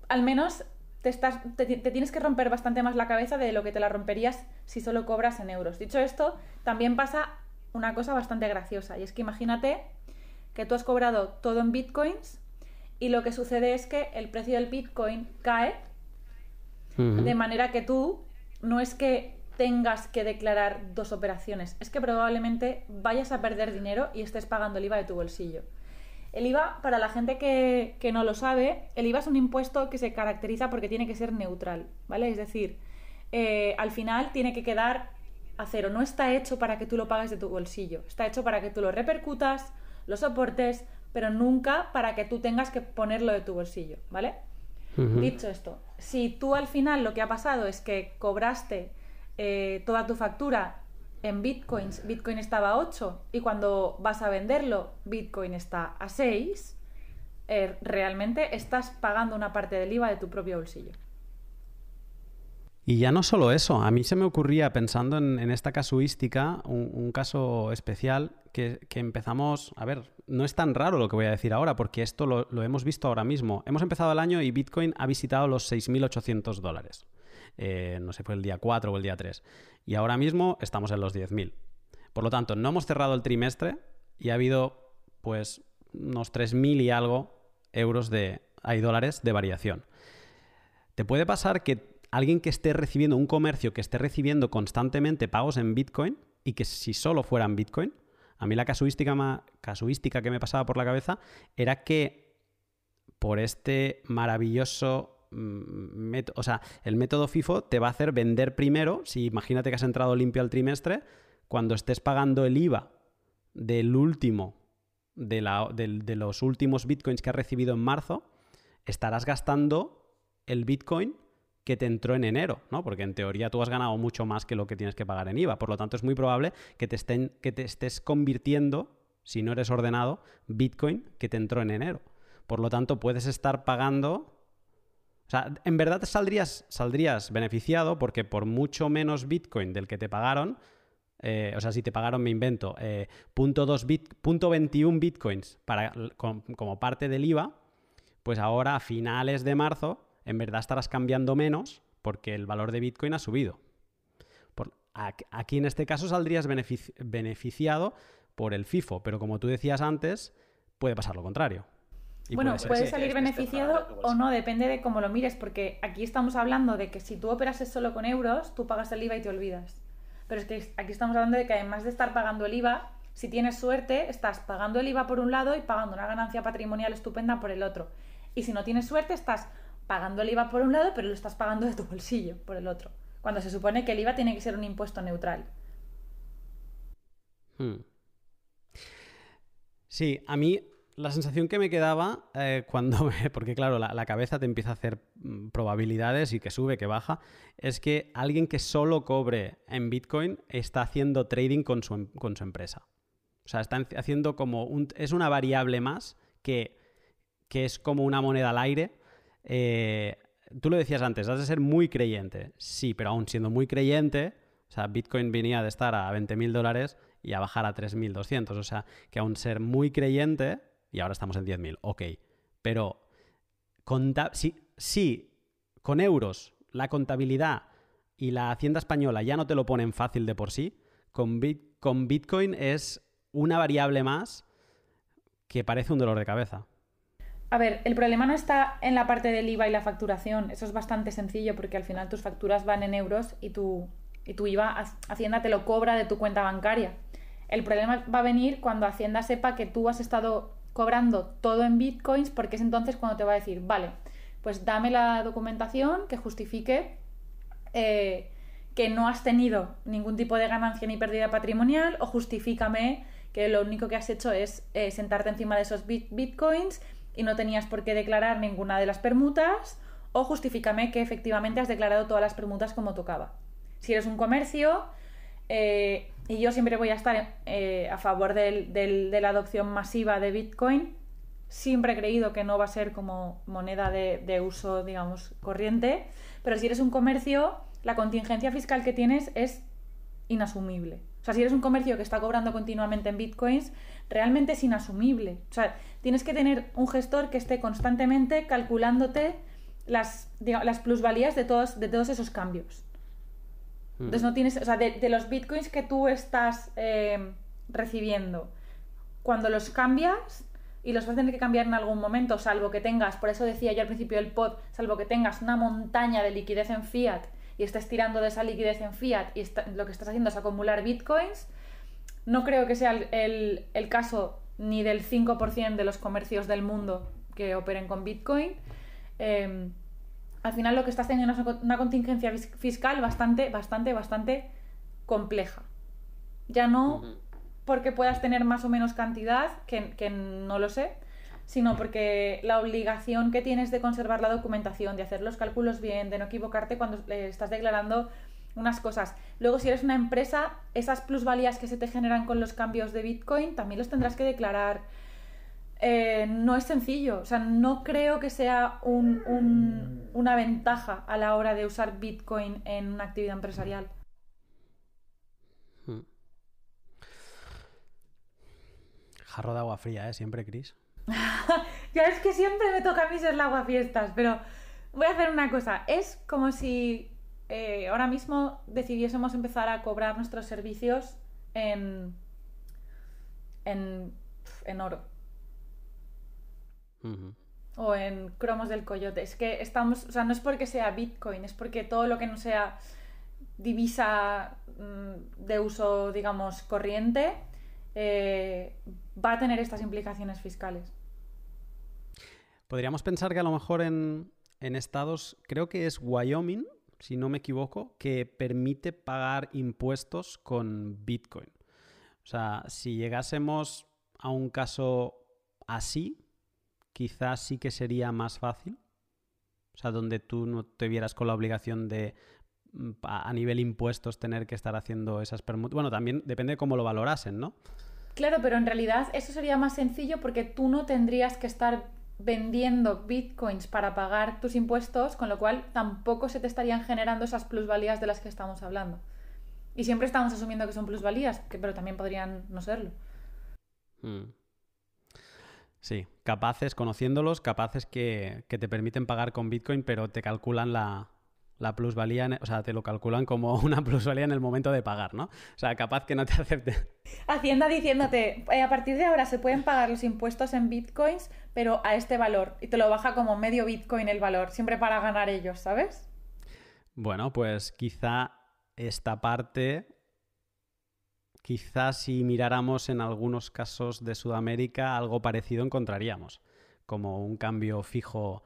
al menos te, estás, te, tienes que romper bastante más la cabeza de lo que te la romperías si solo cobras en euros. Dicho esto, también pasa una cosa bastante graciosa. Y es que imagínate que tú has cobrado todo en bitcoins y lo que sucede es que el precio del bitcoin cae de manera que tú no es que tengas que declarar dos operaciones, es que probablemente vayas a perder dinero y estés pagando el IVA de tu bolsillo. El IVA, para la gente que, no lo sabe, el IVA es un impuesto que se caracteriza porque tiene que ser neutral, ¿vale? Es decir, eh, al final tiene que quedar a cero. No está hecho para que tú lo pagues de tu bolsillo. Está hecho para que tú lo repercutas, lo soportes, pero nunca para que tú tengas que ponerlo de tu bolsillo, ¿vale? Dicho esto, si tú al final lo que ha pasado es que cobraste eh, toda tu factura en bitcoins, bitcoin estaba a 8 y cuando vas a venderlo, bitcoin está a 6, eh, realmente estás pagando una parte del IVA de tu propio bolsillo. Y ya no solo eso, a mí se me ocurría, pensando en, esta casuística, un, caso especial que, empezamos, a ver, no es tan raro lo que voy a decir ahora, porque esto lo, hemos visto ahora mismo. Hemos empezado el año y Bitcoin ha visitado los 6.800 dólares. Eh, no sé, fue el día 4 o el día 3. Y ahora mismo estamos en los 10.000. Por lo tanto, no hemos cerrado el trimestre y ha habido, pues, unos 3.000 y algo euros de, hay dólares de variación. te puede pasar que alguien que esté recibiendo, un comercio que esté recibiendo constantemente pagos en Bitcoin y que si solo fueran Bitcoin, a mí la casuística, casuística que me pasaba por la cabeza era que por este maravilloso mm, método, o sea, el método FIFO te va a hacer vender primero, si imagínate que has entrado limpio al trimestre, cuando estés pagando el IVA del último, de, de los últimos bitcoins que has recibido en marzo, estarás gastando el bitcoin que te entró en enero, ¿no? Porque en teoría tú has ganado mucho más que lo que tienes que pagar en IVA. Por lo tanto, es muy probable que te, estén, que te estés convirtiendo, si no eres ordenado, Bitcoin que te entró en enero. Por lo tanto, puedes estar pagando. O sea, en verdad saldrías, saldrías beneficiado porque por mucho menos Bitcoin del que te pagaron, eh, o sea, si te pagaron, me invento, eh, punto, bit, 21 Bitcoins para, como parte del IVA, pues ahora a finales de marzo en verdad estarás cambiando menos porque el valor de Bitcoin ha subido. aquí en este caso saldrías beneficiado por el FIFO, pero como tú decías antes, puede pasar lo contrario. bueno, puede, salir beneficiado o no, depende de cómo lo mires, porque aquí estamos hablando de que si tú operases solo con euros, tú pagas el IVA y te olvidas. Pero es que aquí estamos hablando de que además de estar pagando el IVA, si tienes suerte, estás pagando el IVA por un lado y pagando una ganancia patrimonial estupenda por el otro. Y si no tienes suerte, estás pagando el IVA por un lado, pero lo estás pagando de tu bolsillo por el otro. Cuando se supone que el IVA tiene que ser un impuesto neutral. Hmm. Sí, a mí la sensación que me quedaba eh, cuando porque claro, la, cabeza te empieza a hacer mm, probabilidades y que sube, que baja, es que alguien que solo cobre en Bitcoin está haciendo trading con su, con su empresa. O sea, está haciendo como un... es una variable más que, que es como una moneda al aire eh, tú lo decías antes, has de ser muy creyente. Sí, pero aún siendo muy creyente, o sea, Bitcoin venía de estar a 20.000 dólares y a bajar a 3.200. O sea, que aún ser muy creyente, y ahora estamos en 10.000, ok. Pero si, con euros la contabilidad y la hacienda española ya no te lo ponen fácil de por sí, con Bitcoin es una variable más que parece un dolor de cabeza. A ver, el problema no está en la parte del IVA y la facturación. Eso es bastante sencillo porque al final tus facturas van en euros y tu, y tu IVA Hacienda te lo cobra de tu cuenta bancaria. El problema va a venir cuando Hacienda sepa que tú has estado cobrando todo en bitcoins porque es entonces cuando te va a decir, vale, pues dame la documentación que justifique eh, que no has tenido ningún tipo de ganancia ni pérdida patrimonial o justifícame que lo único que has hecho es eh, sentarte encima de esos bitcoins y no tenías por qué declarar ninguna de las permutas o justifícame que efectivamente has declarado todas las permutas como tocaba. Si eres un comercio, eh, y yo siempre voy a estar eh, a favor de la adopción masiva de Bitcoin, siempre he creído que no va a ser como moneda de, de uso, digamos, corriente, pero si eres un comercio, la contingencia fiscal que tienes es inasumible. O sea, si eres un comercio que está cobrando continuamente en bitcoins, realmente es inasumible. O sea, tienes que tener un gestor que esté constantemente calculándote las, las plusvalías de todos, de todos esos cambios. Entonces no tienes, o sea, de, los bitcoins que tú estás eh, recibiendo, cuando los cambias, y los vas a tener que cambiar en algún momento, salvo que tengas, por eso decía yo al principio del pod, salvo que tengas una montaña de liquidez en fiat y estés tirando de esa liquidez en fiat y lo que estás haciendo es acumular bitcoins, no creo que sea el, caso ni del 5% de los comercios del mundo que operen con bitcoin. Em, al final lo que estás teniendo es una contingencia fiscal bastante, bastante, bastante compleja. Ya no porque puedas tener más o menos cantidad, que, que no lo sé, sino porque la obligación que tienes de conservar la documentación, de hacer los cálculos bien, de no equivocarte cuando estás declarando unas cosas. Luego, si eres una empresa, esas plusvalías que se te generan con los cambios de Bitcoin también los tendrás que declarar. Eh, no es sencillo, o sea, no creo que sea una ventaja a la hora de usar Bitcoin en una actividad empresarial. Hmm. Jarro de agua fría, ¿eh? Siempre, Chris. ya es que siempre me toca a mí ser la fiestas, pero voy a hacer una cosa. Es como si eh, ahora mismo decidiésemos empezar a cobrar nuestros servicios en, en, oro. o en cromos del coyote. Es que estamos, o sea, no es porque sea Bitcoin, es porque todo lo que no sea divisa mm, de uso, digamos, corriente, eh, va a tener estas implicaciones fiscales. Podríamos pensar que a lo mejor en, en estados, creo que es Wyoming, si no me equivoco, que permite pagar impuestos con Bitcoin. O sea, si llegásemos a un caso así, quizás sí que sería más fácil. O sea, donde tú no te vieras con la obligación de mm, a nivel impuestos tener que estar haciendo esas permutas. Bueno, también depende de cómo lo valorasen, ¿no? Claro, pero en realidad eso sería más sencillo porque tú no tendrías que estar vendiendo bitcoins para pagar tus impuestos, con lo cual tampoco se te estarían generando esas plusvalías de las que estamos hablando. Y siempre estamos asumiendo que son plusvalías, pero también podrían no serlo. Hmm. Sí, capaces, conociéndolos, capaces que, que, te permiten pagar con Bitcoin, pero te calculan la, la plusvalía, o sea, te lo calculan como una plusvalía en el momento de pagar, ¿no? O sea, capaz que no te acepten. Hacienda diciéndote, eh, a partir de ahora se pueden pagar los impuestos en bitcoins, pero a este valor. Y te lo baja como medio bitcoin el valor, siempre para ganar ellos, ¿sabes? Bueno, pues quizá esta parte, quizá si miráramos en algunos casos de Sudamérica, algo parecido encontraríamos, como un cambio fijo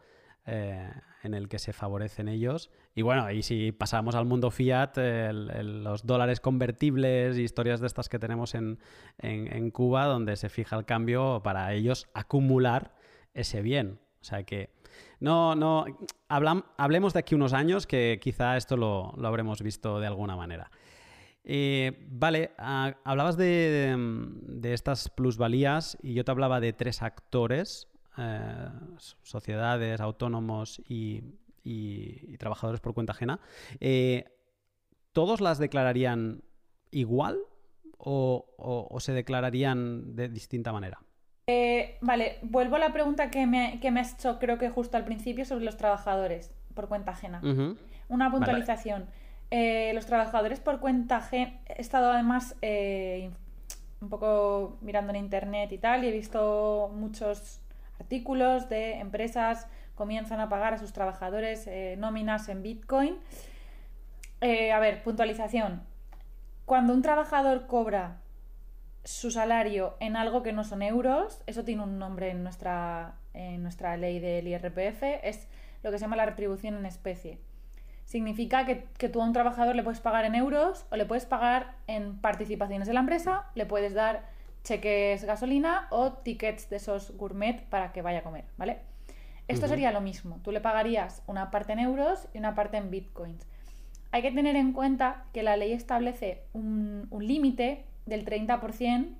eh, en el que se favorecen ellos. Y bueno, y si pasamos al mundo fiat, los dólares convertibles y historias de estas que tenemos en, Cuba, donde se fija el cambio para ellos acumular ese bien. O sea que no, no, hablemos de aquí unos años que quizá esto lo, habremos visto de alguna manera. Eh, vale, ah, hablabas de, de, estas plusvalías y yo te hablaba de tres actores eh, sociedades, autónomos y, trabajadores por cuenta ajena, eh, ¿todos las declararían igual o, se declararían de distinta manera? Eh, vale, vuelvo a la pregunta que me, que me, has hecho creo que justo al principio sobre los trabajadores por cuenta ajena. Una puntualización. los trabajadores por cuenta ajena, he estado además un poco mirando en internet y tal y he visto muchos artículos de empresas comienzan a pagar a sus trabajadores eh, nóminas en Bitcoin. Eh, a ver, puntualización. Cuando un trabajador cobra su salario en algo que no son euros, eso tiene un nombre en nuestra, en nuestra ley del IRPF, es lo que se llama la retribución en especie. Significa que, que, tú a un trabajador le puedes pagar en euros o le puedes pagar en participaciones de la empresa, le puedes dar cheques gasolina o tickets de esos gourmet para que vaya a comer, ¿vale? Esto sería lo mismo. Tú le pagarías una parte en euros y una parte en bitcoins. Hay que tener en cuenta que la ley establece un, límite del 30%,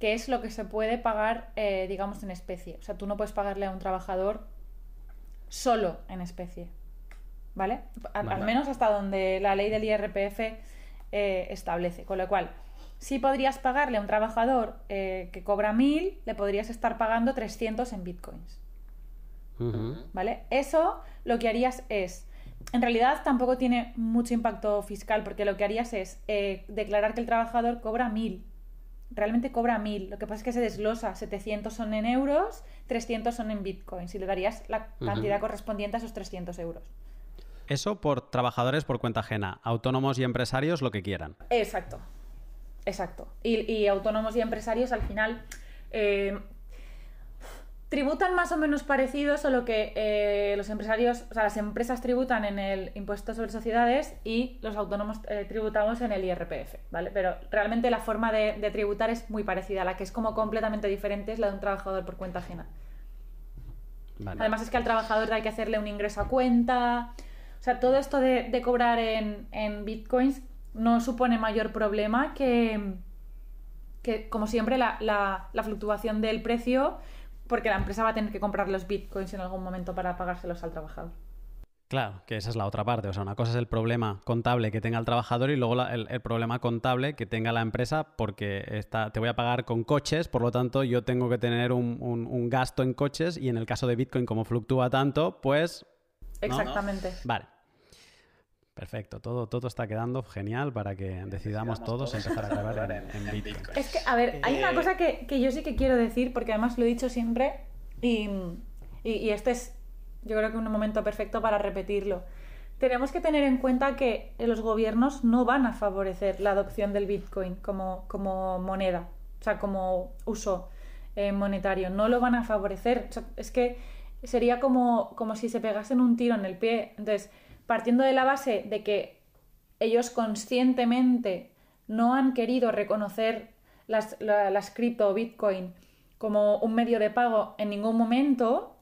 que es lo que se puede pagar, eh, digamos, en especie. O sea, tú no puedes pagarle a un trabajador solo en especie. ¿Vale? Al, menos hasta donde la ley del IRPF eh, establece. Con lo cual, si podrías pagarle a un trabajador eh, que cobra 1000, le podrías estar pagando 300 en bitcoins. ¿Vale? Eso lo que harías es. En realidad tampoco tiene mucho impacto fiscal porque lo que harías es eh, declarar que el trabajador cobra 1000. Realmente cobra 1000. Lo que pasa es que se desglosa. 700 son en euros, 300 son en bitcoins y le darías la cantidad correspondiente a esos 300 euros. Eso por trabajadores por cuenta ajena, autónomos y empresarios lo que quieran. Exacto. Exacto. Y, autónomos y empresarios al final eh, tributan más o menos parecido, solo que eh, los empresarios, o sea, las empresas tributan en el impuesto sobre sociedades y los autónomos eh, tributamos en el IRPF, ¿vale? Pero realmente la forma de, tributar es muy parecida, la que es como completamente diferente es la de un trabajador por cuenta ajena. Además es que al trabajador hay que hacerle un ingreso a cuenta. O sea, todo esto de, cobrar en, en bitcoins no supone mayor problema que, que como siempre, la, la, fluctuación del precio, porque la empresa va a tener que comprar los bitcoins en algún momento para pagárselos al trabajador. Claro, que esa es la otra parte. O sea, una cosa es el problema contable que tenga el trabajador y luego el, problema contable que tenga la empresa porque está, te voy a pagar con coches, por lo tanto yo tengo que tener un, un, gasto en coches y en el caso de Bitcoin como fluctúa tanto, pues... Exactamente. Vale. Perfecto, todo, todo está quedando genial para que decidamos, todos, empezar a grabar en, Bitcoin. Es que, a ver, hay una eh, cosa que, yo sí que quiero decir, porque además lo he dicho siempre y, y, este es, yo creo que un momento perfecto para repetirlo. Tenemos que tener en cuenta que los gobiernos no van a favorecer la adopción del Bitcoin como, como moneda, o sea, como uso eh, monetario. No lo van a favorecer. es que sería como, como si se pegasen un tiro en el pie. Entonces, partiendo de la base de que ellos conscientemente no han querido reconocer las, las cripto o Bitcoin como un medio de pago en ningún momento,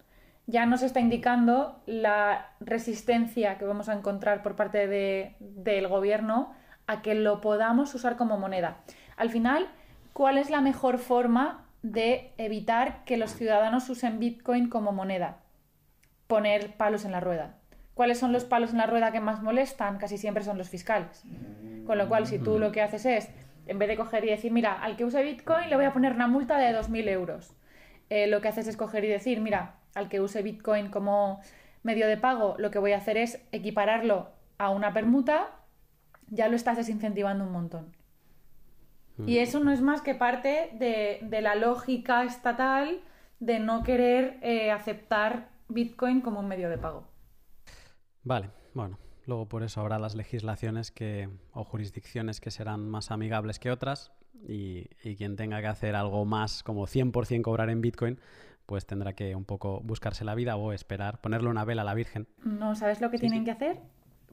ya nos está indicando la resistencia que vamos a encontrar por parte de, del gobierno a que lo podamos usar como moneda. Al final, ¿cuál es la mejor forma de evitar que los ciudadanos usen Bitcoin como moneda? Poner palos en la rueda. ¿Cuáles son los palos en la rueda que más molestan? Casi siempre son los fiscales. Con lo cual, si tú lo que haces es en vez de coger y decir, mira, al que use Bitcoin le voy a poner una multa de 2.000 euros, eh, lo que haces es coger y decir, mira, al que use Bitcoin como medio de pago, lo que voy a hacer es equipararlo a una permuta, ya lo estás desincentivando un montón. Y eso no es más que parte de, la lógica estatal de no querer eh, aceptar Bitcoin como un medio de pago. Vale, bueno, Luego por eso habrá las legislaciones que, o jurisdicciones que serán más amigables que otras y, quien tenga que hacer algo más como 100% cobrar en Bitcoin, pues tendrá que un poco buscarse la vida o esperar, ponerle una vela a la Virgen. No, ¿sabes lo que tienen que hacer?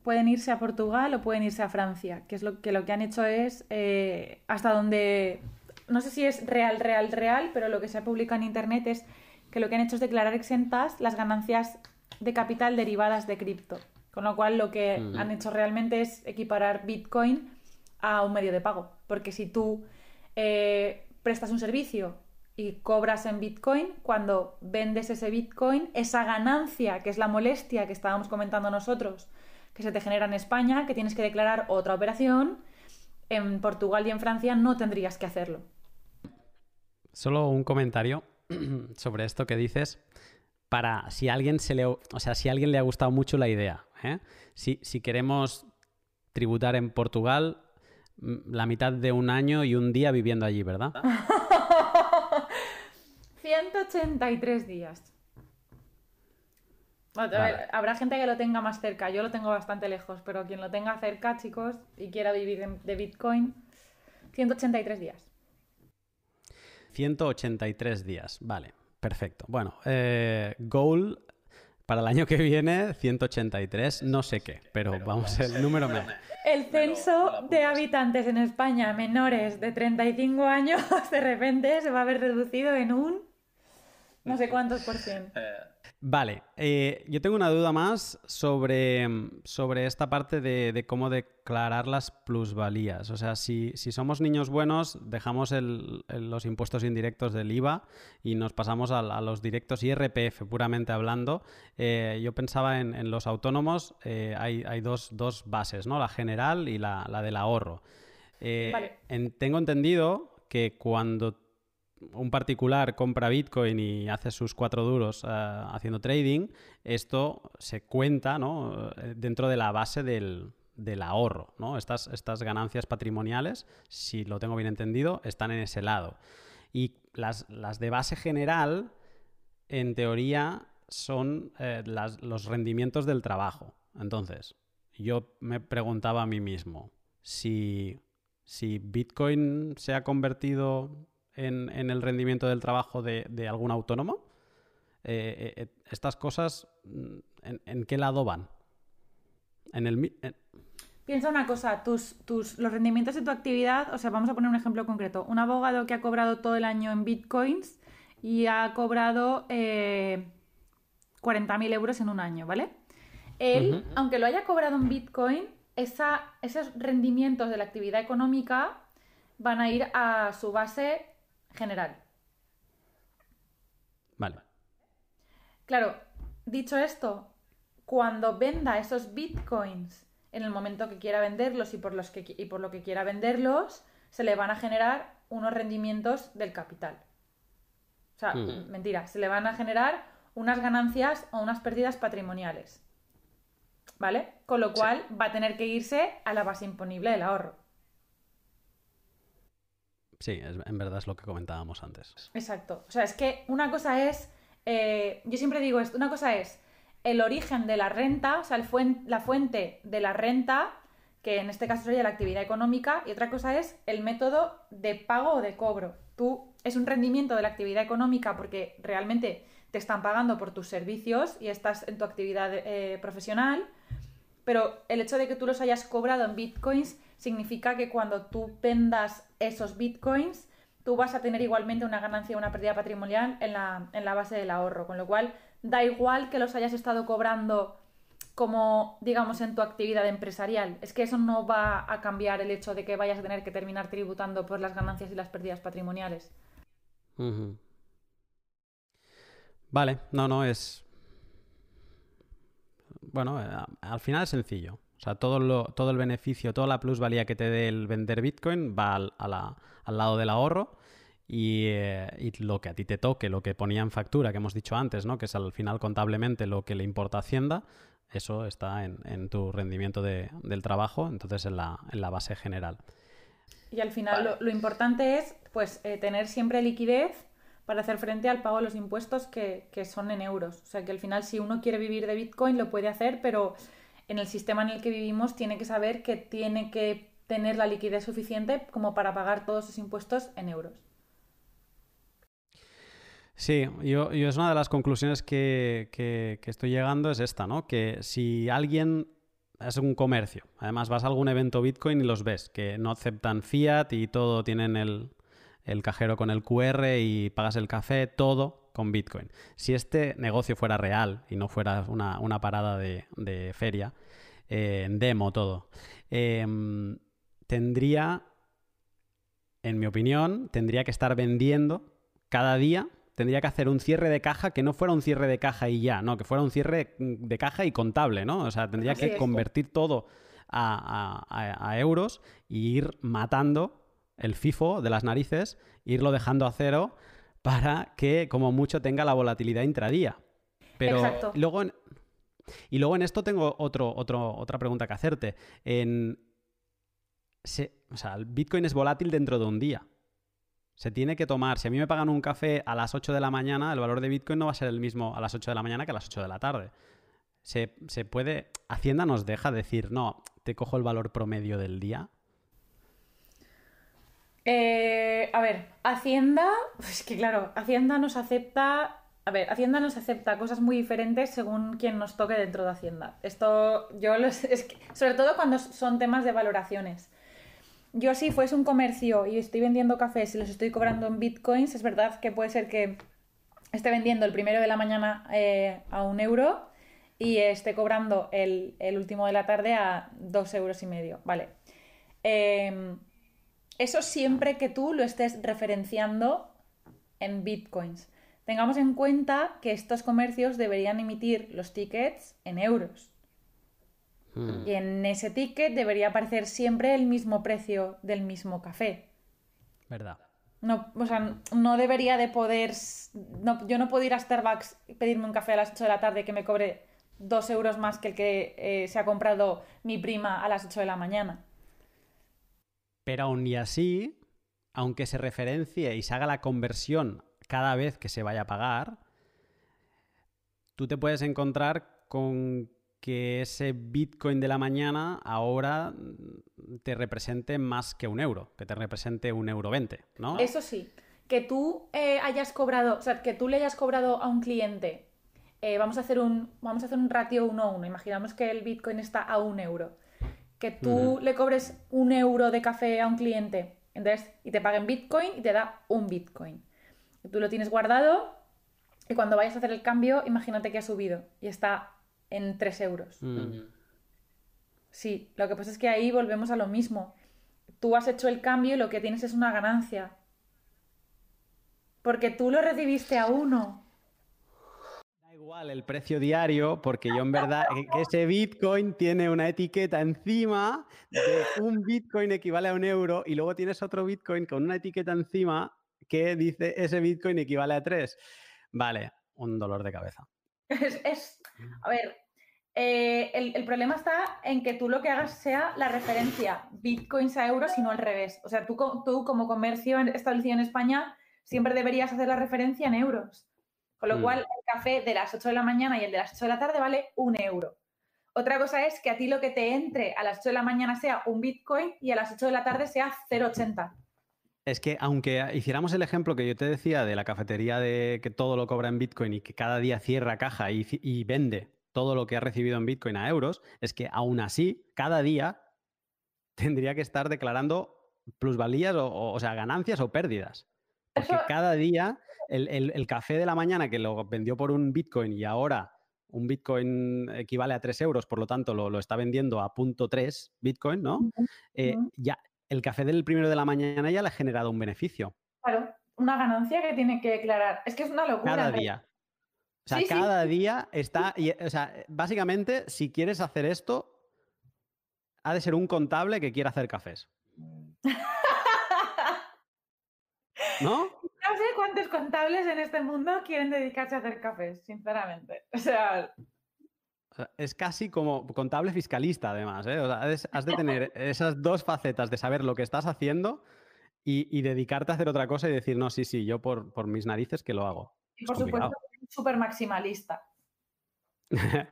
Pueden irse a Portugal o pueden irse a Francia, que es lo que lo que han hecho es eh, hasta donde, no sé si es real, real, real, pero lo que se ha publicado en Internet es que lo que han hecho es declarar exentas las ganancias de capital derivadas de cripto. Con lo cual lo que han hecho realmente es equiparar Bitcoin a un medio de pago. Porque si tú eh, prestas un servicio y cobras en Bitcoin, cuando vendes ese Bitcoin, esa ganancia, que es la molestia que estábamos comentando nosotros, que se te genera en España, que tienes que declarar otra operación, en Portugal y en Francia no tendrías que hacerlo. Solo un comentario sobre esto que dices para si a alguien se le, o sea, si a alguien le ha gustado mucho la idea. ¿eh? Si, queremos tributar en Portugal, mm, la mitad de un año y un día viviendo allí, ¿verdad? 183 días. habrá gente que lo tenga más cerca, yo lo tengo bastante lejos, pero quien lo tenga cerca, chicos, y quiera vivir de Bitcoin, 183 días. 183 días, vale. Perfecto. Bueno, eh, goal para el año que viene, 183, no sé qué, pero, vamos, el número menos. El censo de habitantes en España menores de 35 años de repente se va a ver reducido en un no sé cuántos por cien. Vale, eh, yo tengo una duda más sobre, sobre esta parte de, cómo declarar las plusvalías. O sea, si, somos niños buenos, dejamos los impuestos indirectos del IVA y nos pasamos a, los directos IRPF, puramente hablando. Eh, yo pensaba en, los autónomos, eh, hay, dos, bases, ¿no? La general y la, del ahorro. tengo entendido que cuando un particular compra Bitcoin y hace sus cuatro duros eh, haciendo trading, esto se cuenta eh, dentro de la base del, ahorro. ¿no? Estas, estas, ganancias patrimoniales, si lo tengo bien entendido, están en ese lado. Y las, de base general, en teoría, son eh, los rendimientos del trabajo. Entonces, yo me preguntaba a mí mismo, si, si Bitcoin se ha convertido en, el rendimiento del trabajo de, algún autónomo? Eh, eh, ¿Estas cosas mm, ¿en, qué lado van? En el... Piensa una cosa, tus, tus, los rendimientos de tu actividad, o sea, vamos a poner un ejemplo concreto. Un abogado que ha cobrado todo el año en bitcoins y ha cobrado eh, 40.000 euros en un año, ¿vale? Él, aunque lo haya cobrado en bitcoin, esa, esos rendimientos de la actividad económica van a ir a su base general. Vale. Claro, dicho esto, cuando venda esos bitcoins en el momento que quiera venderlos y por, los que, y por lo que quiera venderlos, se le van a generar unos rendimientos del capital. O sea, hmm. mentira, se le van a generar unas ganancias o unas pérdidas patrimoniales. ¿Vale? Con lo cual va a tener que irse a la base imponible del ahorro. Sí, en verdad es lo que comentábamos antes. Exacto. O sea, es que una cosa es eh, yo siempre digo esto, una cosa es el origen de la renta, o sea, la fuente de la renta, que en este caso sería la actividad económica, y otra cosa es el método de pago o de cobro. Tú es un rendimiento de la actividad económica porque realmente te están pagando por tus servicios y estás en tu actividad eh, profesional, pero el hecho de que tú los hayas cobrado en bitcoins significa que cuando tú vendas esos bitcoins, tú vas a tener igualmente una ganancia o una pérdida patrimonial en la, en la base del ahorro, con lo cual da igual que los hayas estado cobrando como, digamos, en tu actividad empresarial. Es que eso no va a cambiar el hecho de que vayas a tener que terminar tributando por las ganancias y las pérdidas patrimoniales. Vale, no, no, es... Bueno, eh, al final es sencillo. O sea, todo, lo, todo el beneficio, toda la plusvalía que te dé el vender Bitcoin va al, al lado del ahorro eh, y, lo que a ti te toque, lo que ponía en factura, que hemos dicho antes, ¿no? que es al final contablemente lo que le importa a Hacienda, eso está en, tu rendimiento del trabajo, entonces en la, en la, base general. Y al final lo, importante es pues eh, tener siempre liquidez para hacer frente al pago de los impuestos que, que son en euros. O sea que al final si uno quiere vivir de Bitcoin lo puede hacer, pero en el sistema en el que vivimos tiene que saber que tiene que tener la liquidez suficiente como para pagar todos sus impuestos en euros. Sí, yo, es una de las conclusiones que, que, estoy llegando es esta, ¿no? Que si alguien es un comercio, además vas a algún evento Bitcoin y los ves, que no aceptan fiat y todo tienen el, el cajero con el QR y pagas el café, todo con Bitcoin. Si este negocio fuera real y no fuera una, parada de, feria, eh, en demo todo, em, tendría, en mi opinión, tendría que estar vendiendo cada día tendría que hacer un cierre de caja que no fuera un cierre de caja y ya, no, que fuera un cierre de caja y contable, ¿no? O sea, tendría que convertir todo a, a, euros y ir matando el FIFO de las narices, irlo dejando a cero para que como mucho tenga la volatilidad intradía. Pero luego y luego en esto tengo otro, otro, otra pregunta que hacerte. En, o sea, el Bitcoin es volátil dentro de un día. Se tiene que tomar. Si a mí me pagan un café a las 8 de la mañana, el valor de Bitcoin no va a ser el mismo a las 8 de la mañana que a las 8 de la tarde. Se, se puede. Hacienda nos deja decir, no, te cojo el valor promedio del día. Eh, a ver, Hacienda, es que claro, Hacienda nos acepta, a ver, Hacienda nos acepta cosas muy diferentes según quien nos toque dentro de Hacienda. Esto, yo lo es que, sobre todo cuando son temas de valoraciones. Yo si fuese un comercio y estoy vendiendo cafés y los estoy cobrando en bitcoins, es verdad que puede ser que esté vendiendo el primero de la mañana eh, a un euro y esté cobrando el, último de la tarde a dos euros y medio. Vale. Eh, eso siempre que tú lo estés referenciando en bitcoins. Tengamos en cuenta que estos comercios deberían emitir los tickets en euros. Hmm. Y en ese ticket debería aparecer siempre el mismo precio del mismo café. ¿Verdad? No, o sea, no debería de poder. yo no puedo ir a Starbucks y pedirme un café a las 8 de la tarde que me cobre dos euros más que el que eh, se ha comprado mi prima a las 8 de la mañana. Pero aún y así, aunque se referencie y se haga la conversión cada vez que se vaya a pagar, tú te puedes encontrar con que ese Bitcoin de la mañana ahora te represente más que un euro, que te represente un euro veinte, ¿no? Eso sí, que tú eh, hayas cobrado, o sea, que tú le hayas cobrado a un cliente, eh, vamos, a hacer un, vamos a hacer un ratio 1 a 1, imaginamos que el Bitcoin está a un euro que tú le cobres un euro de café a un cliente, entonces, y te paguen Bitcoin y te da un Bitcoin. Y tú lo tienes guardado y cuando vayas a hacer el cambio, imagínate que ha subido y está en 3 euros. Mm. Sí, lo que pasa es que ahí volvemos a lo mismo. Tú has hecho el cambio y lo que tienes es una ganancia. Porque tú lo recibiste a uno el precio diario, porque yo en verdad, que ese Bitcoin tiene una etiqueta encima de un Bitcoin equivale a un euro y luego tienes otro Bitcoin con una etiqueta encima que dice ese Bitcoin equivale a tres. Vale, un dolor de cabeza. Es, a ver, eh, el, problema está en que tú lo que hagas sea la referencia bitcoins a euros y no al revés. O sea, tú, tú como comercio establecido en España siempre deberías hacer la referencia en euros Con lo Mm. cual, el café de las 8 de la mañana y el de las 8 de la tarde vale un euro. Otra cosa es que a ti lo que te entre a las 8 de la mañana sea un Bitcoin y a las 8 de la tarde sea 0,80. Es que aunque hiciéramos el ejemplo que yo te decía de la cafetería de que todo lo cobra en Bitcoin y que cada día cierra caja y, vende todo lo que ha recibido en Bitcoin a euros, es que aún así, cada día tendría que estar declarando plusvalías o, o- o sea, ganancias o pérdidas. Porque Eso- cada día el, el- el café de la mañana que lo vendió por un Bitcoin y ahora un Bitcoin equivale a 3 euros, por lo tanto lo, lo está vendiendo a punto 3 Bitcoin, ¿no? Eh, ya, el café del primero de la mañana ya le ha generado un beneficio. Claro, una ganancia que tiene que declarar. Es que es una locura. Cada realidad. día. O sea, Sí, sí. cada día está. y, o sea, básicamente, si quieres hacer esto, ha de ser un contable que quiera hacer cafés. ¿No? No sé cuántos contables en este mundo quieren dedicarse a hacer cafés, sinceramente. O sea, O sea, Es casi como contable fiscalista, además. ¿eh? O sea, has, has de tener esas dos facetas de saber lo que estás haciendo y, y dedicarte a hacer otra cosa y decir, no, sí, sí, yo por, por mis narices que lo hago. y por supuesto, súper maximalista.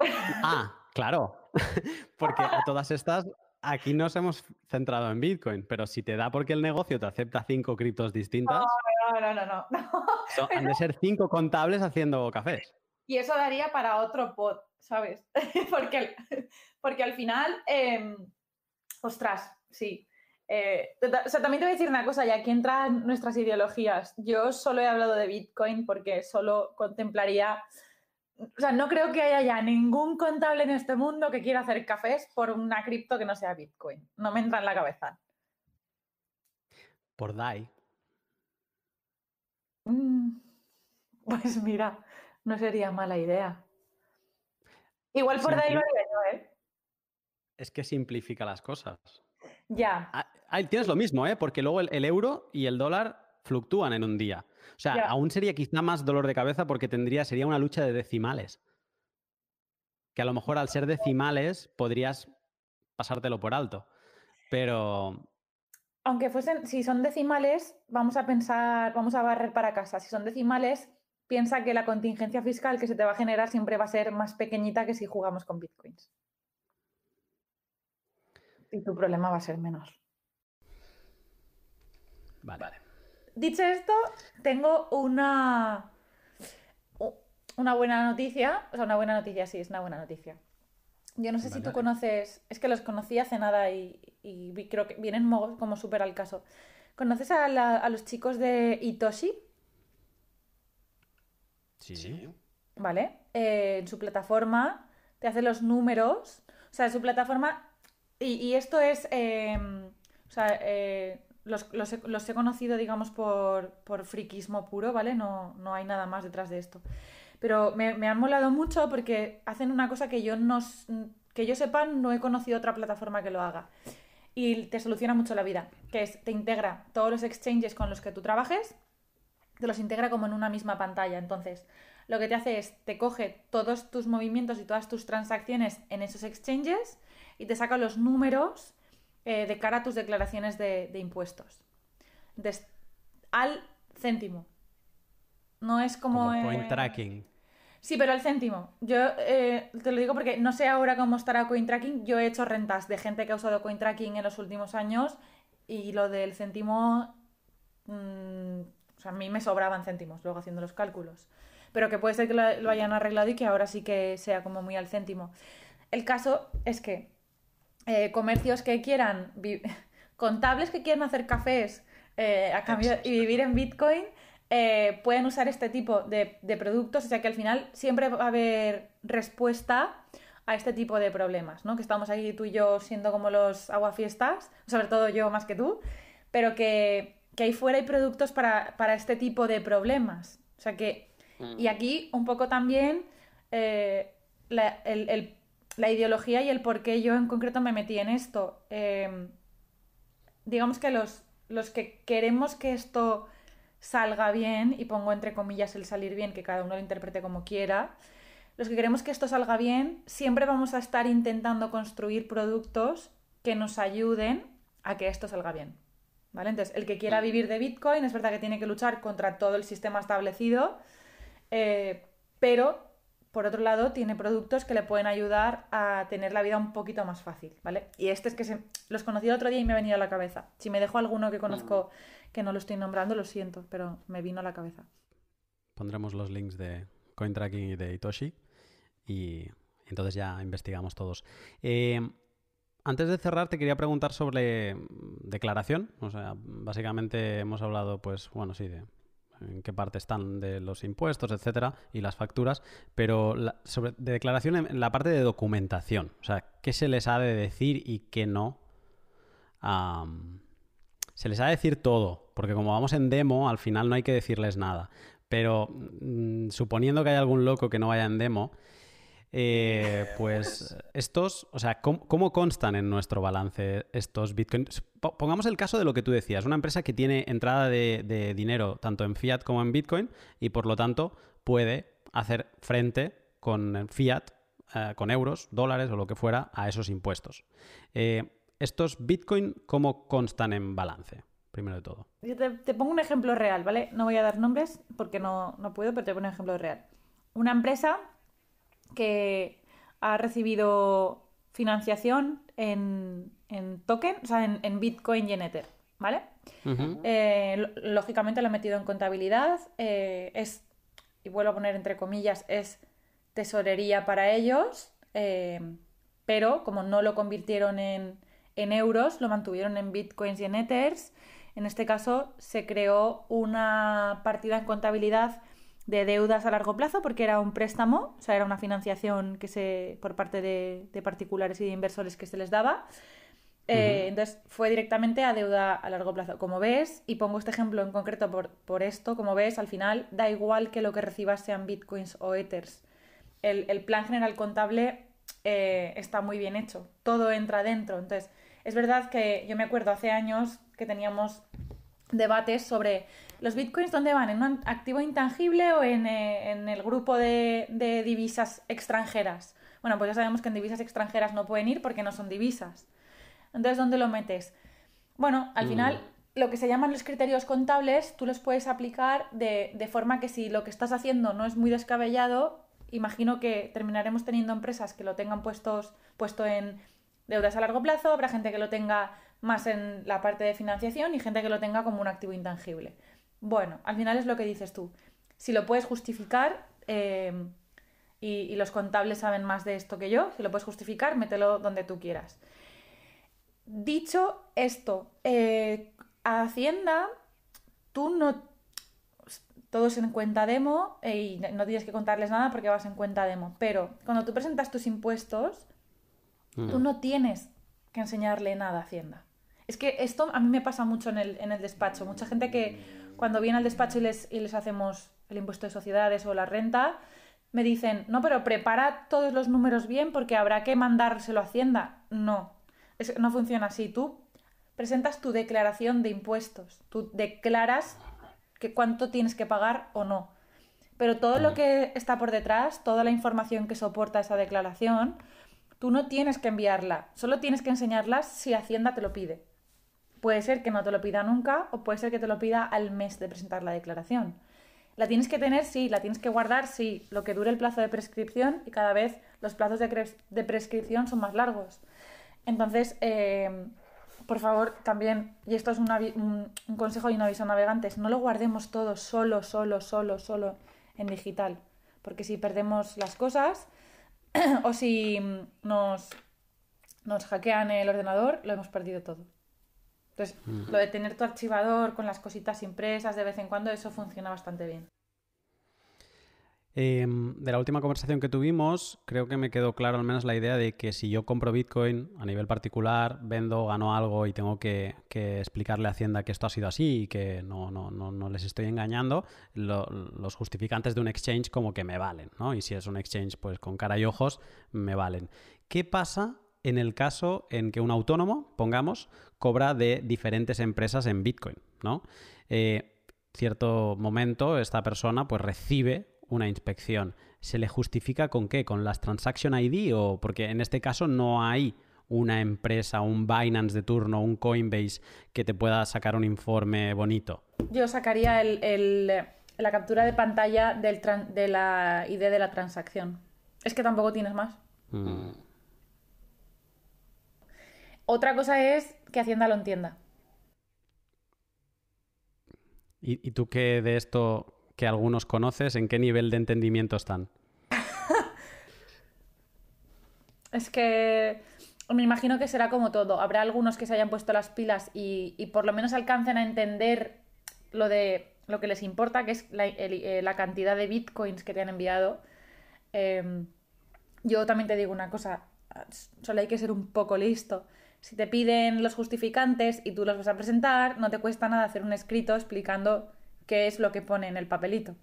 ah, claro. Porque a todas estas, aquí nos hemos centrado en Bitcoin, pero si te da porque el negocio te acepta cinco criptos distintas, No, no, no, no. no. son- han de ser cinco contables haciendo cafés. Y eso daría para otro pod, ¿sabes? porque, al- porque al final, eh, ostras, sí. Eh, o sea, también te voy a decir una cosa, y aquí entran nuestras ideologías. Yo solo he hablado de Bitcoin porque solo contemplaría, o sea, no creo que haya ya ningún contable en este mundo que quiera hacer cafés por una cripto que no sea Bitcoin. No me entra en la cabeza. Por DAI. Mm, Pues mira, no sería mala idea. Igual por ahí lo haría yo, ¿eh? Es que simplifica las cosas. Ya. Ah, tienes lo mismo, ¿eh? Porque luego el, el euro y el dólar fluctúan en un día. O sea, Ya. aún sería quizá más dolor de cabeza porque tendría, sería una lucha de decimales. Que a lo mejor al ser decimales podrías pasártelo por alto. Pero Aunque fuesen, si son decimales, vamos a pensar, vamos a barrer para casa. Si son decimales, piensa que la contingencia fiscal que se te va a generar siempre va a ser más pequeñita que si jugamos con bitcoins. Y tu problema va a ser menor. vale. Dicho esto, tengo una, una buena noticia. O sea, una buena noticia, sí, es una buena noticia. Yo no sé si tú conoces, es que los conocí hace nada y, y vi- creo que vienen mo- como súper al caso. ¿Conoces a, la- a los chicos de Itoshi? Sí. ¿Vale? Eh, en su plataforma te hace los números. O sea, en su plataforma. Y, y esto es. eh, o sea, eh, los, los he, los he conocido, digamos, por, por friquismo puro, ¿vale? No, no hay nada más detrás de esto. Pero me, me han molado mucho porque hacen una cosa que yo no. que yo sepa, no he conocido otra plataforma que lo haga. Y te soluciona mucho la vida. Que es, te integra todos los exchanges con los que tú trabajes te los integra como en una misma pantalla. Entonces, lo que te hace es, te coge todos tus movimientos y todas tus transacciones en esos exchanges y te saca los números eh, de cara a tus declaraciones de, de impuestos. Al céntimo. No es como... Como eh, coin tracking. Sí, pero al céntimo. Yo eh, te lo digo porque no sé ahora cómo estará CoinTracking. Yo he hecho rentas de gente que ha usado CoinTracking en los últimos años y lo del céntimo, mm, o sea, a mí me sobraban céntimos luego haciendo los cálculos. Pero que puede ser que lo, lo hayan arreglado y que ahora sí que sea como muy al céntimo. El caso es que eh, comercios que quieran, contables que quieran hacer cafés eh, a cambio y vivir en Bitcoin, eh, pueden usar este tipo de, de productos, o sea que al final siempre va a haber respuesta a este tipo de problemas, ¿no? Que estamos ahí tú y yo siendo como los aguafiestas, sobre todo yo más que tú, pero que, que ahí fuera hay productos para, para este tipo de problemas. O sea que, y aquí un poco también eh, la, el- el- la ideología y el por qué yo en concreto me metí en esto. Eh, digamos que los, los que queremos que esto salga bien, y pongo entre comillas el salir bien, que cada uno lo interprete como quiera, los que queremos que esto salga bien, siempre vamos a estar intentando construir productos que nos ayuden a que esto salga bien. ¿Vale? Entonces, el que quiera vivir de Bitcoin es verdad que tiene que luchar contra todo el sistema establecido Eh, pero, por otro lado, tiene productos que le pueden ayudar a tener la vida un poquito más fácil, ¿vale? Y este es que se... los conocí el otro día y me ha venido a la cabeza. Si me dejo alguno que conozco que no lo estoy nombrando, lo siento, pero me vino a la cabeza. Pondremos los links de CoinTracking y de Itoshi y entonces ya investigamos todos. Eh, antes de cerrar, te quería preguntar sobre declaración. O sea, básicamente hemos hablado, pues, bueno, sí, de en qué parte están de los impuestos, etcétera, y las facturas, pero sobre de declaración en la parte de documentación. O sea, ¿qué se les ha de decir y qué no? se les ha de decir todo, porque como vamos en demo, al final no hay que decirles nada. Pero mm, suponiendo que hay algún loco que no vaya en demo, eh, pues estos, o sea, ¿cómo, constan en nuestro balance estos bitcoins? Pongamos el caso de lo que tú decías, una empresa que tiene entrada de, dinero tanto en fiat como en bitcoin y por lo tanto puede hacer frente con fiat, eh, con euros, dólares o lo que fuera a esos impuestos. Eh, ¿Estos bitcoin cómo constan en balance? Primero de todo. te, pongo un ejemplo real, ¿vale? No voy a dar nombres porque no, no puedo, pero te pongo un ejemplo real. Una empresa que ha recibido financiación en, token, o sea, en, Bitcoin y en Ether, ¿vale? Eh, lógicamente lo ha metido en contabilidad, eh, es, y vuelvo a poner entre comillas, es tesorería para ellos, eh, pero como no lo convirtieron en, en euros, lo mantuvieron en Bitcoins y en Ethers, en este caso se creó una partida en contabilidad de deudas a largo plazo porque era un préstamo, o sea, era una financiación que se por parte de, particulares y de inversores que se les daba. Eh, entonces fue directamente a deuda a largo plazo. Como ves, y pongo este ejemplo en concreto por, por esto, como ves, al final da igual que lo que recibas sean bitcoins o ethers. El, plan general contable eh, está muy bien hecho, todo entra dentro. Entonces, es verdad que yo me acuerdo hace años que teníamos debates sobre los bitcoins dónde van, en un activo intangible o en, eh, el grupo de, divisas extranjeras. Bueno, pues ya sabemos que en divisas extranjeras no pueden ir porque no son divisas. Entonces, ¿dónde lo metes? Bueno, al mm. final, lo que se llaman los criterios contables, tú los puedes aplicar de, de forma que si lo que estás haciendo no es muy descabellado, imagino que terminaremos teniendo empresas que lo tengan puestos, puesto en deudas a largo plazo, habrá gente que lo tenga más en la parte de financiación y gente que lo tenga como un activo intangible. Bueno, al final es lo que dices tú. Si lo puedes justificar, eh, y, los contables saben más de esto que yo, si lo puedes justificar, mételo donde tú quieras. Dicho esto, eh, a Hacienda, tú no... Todos en cuenta demo eh, y no tienes que contarles nada porque vas en cuenta demo. Pero cuando tú presentas tus impuestos, tú mm. no tienes que enseñarle nada a Hacienda. Es que esto a mí me pasa mucho en el, en el despacho. Mucha gente que cuando viene al despacho y les, y les hacemos el impuesto de sociedades o la renta, me dicen, no, pero prepara todos los números bien porque habrá que mandárselo a Hacienda. No, no funciona así. Tú presentas tu declaración de impuestos. Tú declaras que cuánto tienes que pagar o no. Pero todo lo que está por detrás, toda la información que soporta esa declaración, tú no tienes que enviarla. Solo tienes que enseñarla si Hacienda te lo pide. Puede ser que no te lo pida nunca o puede ser que te lo pida al mes de presentar la declaración. La tienes que tener, sí, la tienes que guardar, sí, lo que dure el plazo de prescripción y cada vez los plazos de, prescripción son más largos. Entonces, eh, por favor, también, y esto es un, consejo y un aviso a navegantes, no lo guardemos todo solo, solo, solo, solo en digital. Porque si perdemos las cosas o si nos, nos hackean el ordenador, lo hemos perdido todo. Entonces, lo de tener tu archivador con las cositas impresas de vez en cuando, eso funciona bastante bien. Em, de la última conversación que tuvimos, creo que me quedó claro al menos la idea de que si yo compro Bitcoin a nivel particular, vendo, gano algo y tengo que, explicarle a Hacienda que esto ha sido así y que no, no, no, les estoy engañando, los justificantes de un exchange como que me valen, ¿no? Y si es un exchange pues con cara y ojos, me valen. ¿Qué pasa en el caso en que un autónomo, pongamos, cobra de diferentes empresas en Bitcoin, ¿no? Eh, cierto momento esta persona pues recibe una inspección. ¿Se le justifica con qué? ¿Con las Transaction ID o porque en este caso no hay una empresa, un Binance de turno, un Coinbase que te pueda sacar un informe bonito? Yo sacaría el, la captura de pantalla del de la ID de la transacción. Es que tampoco tienes más. Mm. Otra cosa es que Hacienda lo entienda. ¿Y, tú qué de esto que algunos conoces, en qué nivel de entendimiento están? es que me imagino que será como todo. Habrá algunos que se hayan puesto las pilas y, por lo menos alcancen a entender lo de lo que les importa, que es la, eh, cantidad de bitcoins que te han enviado. Em, yo también te digo una cosa, solo hay que ser un poco listo. Si te piden los justificantes y tú los vas a presentar, no te cuesta nada hacer un escrito explicando qué es lo que pone en el papelito.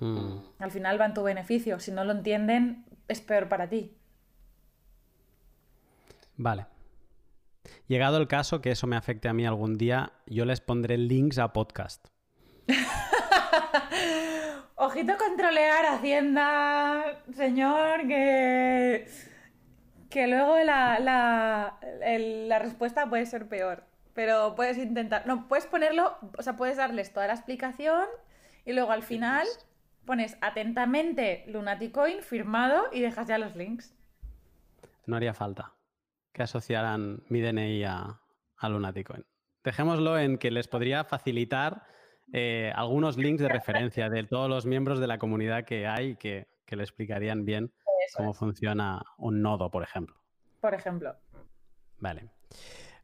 Hmm. Al final va en tu beneficio. Si no lo entienden, es peor para ti. Vale. Llegado el caso que eso me afecte a mí algún día, yo les pondré links a podcast. Ojito controlear Hacienda, señor, que, que luego la, la, la respuesta puede ser peor. Pero puedes intentar. No, puedes ponerlo, o sea, puedes darles toda la explicación y luego al final pones atentamente Lunaticoin firmado y dejas ya los links. No haría falta que asociaran mi DNI a, a Lunaticoin. Dejémoslo en que les podría facilitar eh, algunos links de referencia de todos los miembros de la comunidad que hay que, que le explicarían bien cómo funciona un nodo, por ejemplo. Por ejemplo. Vale.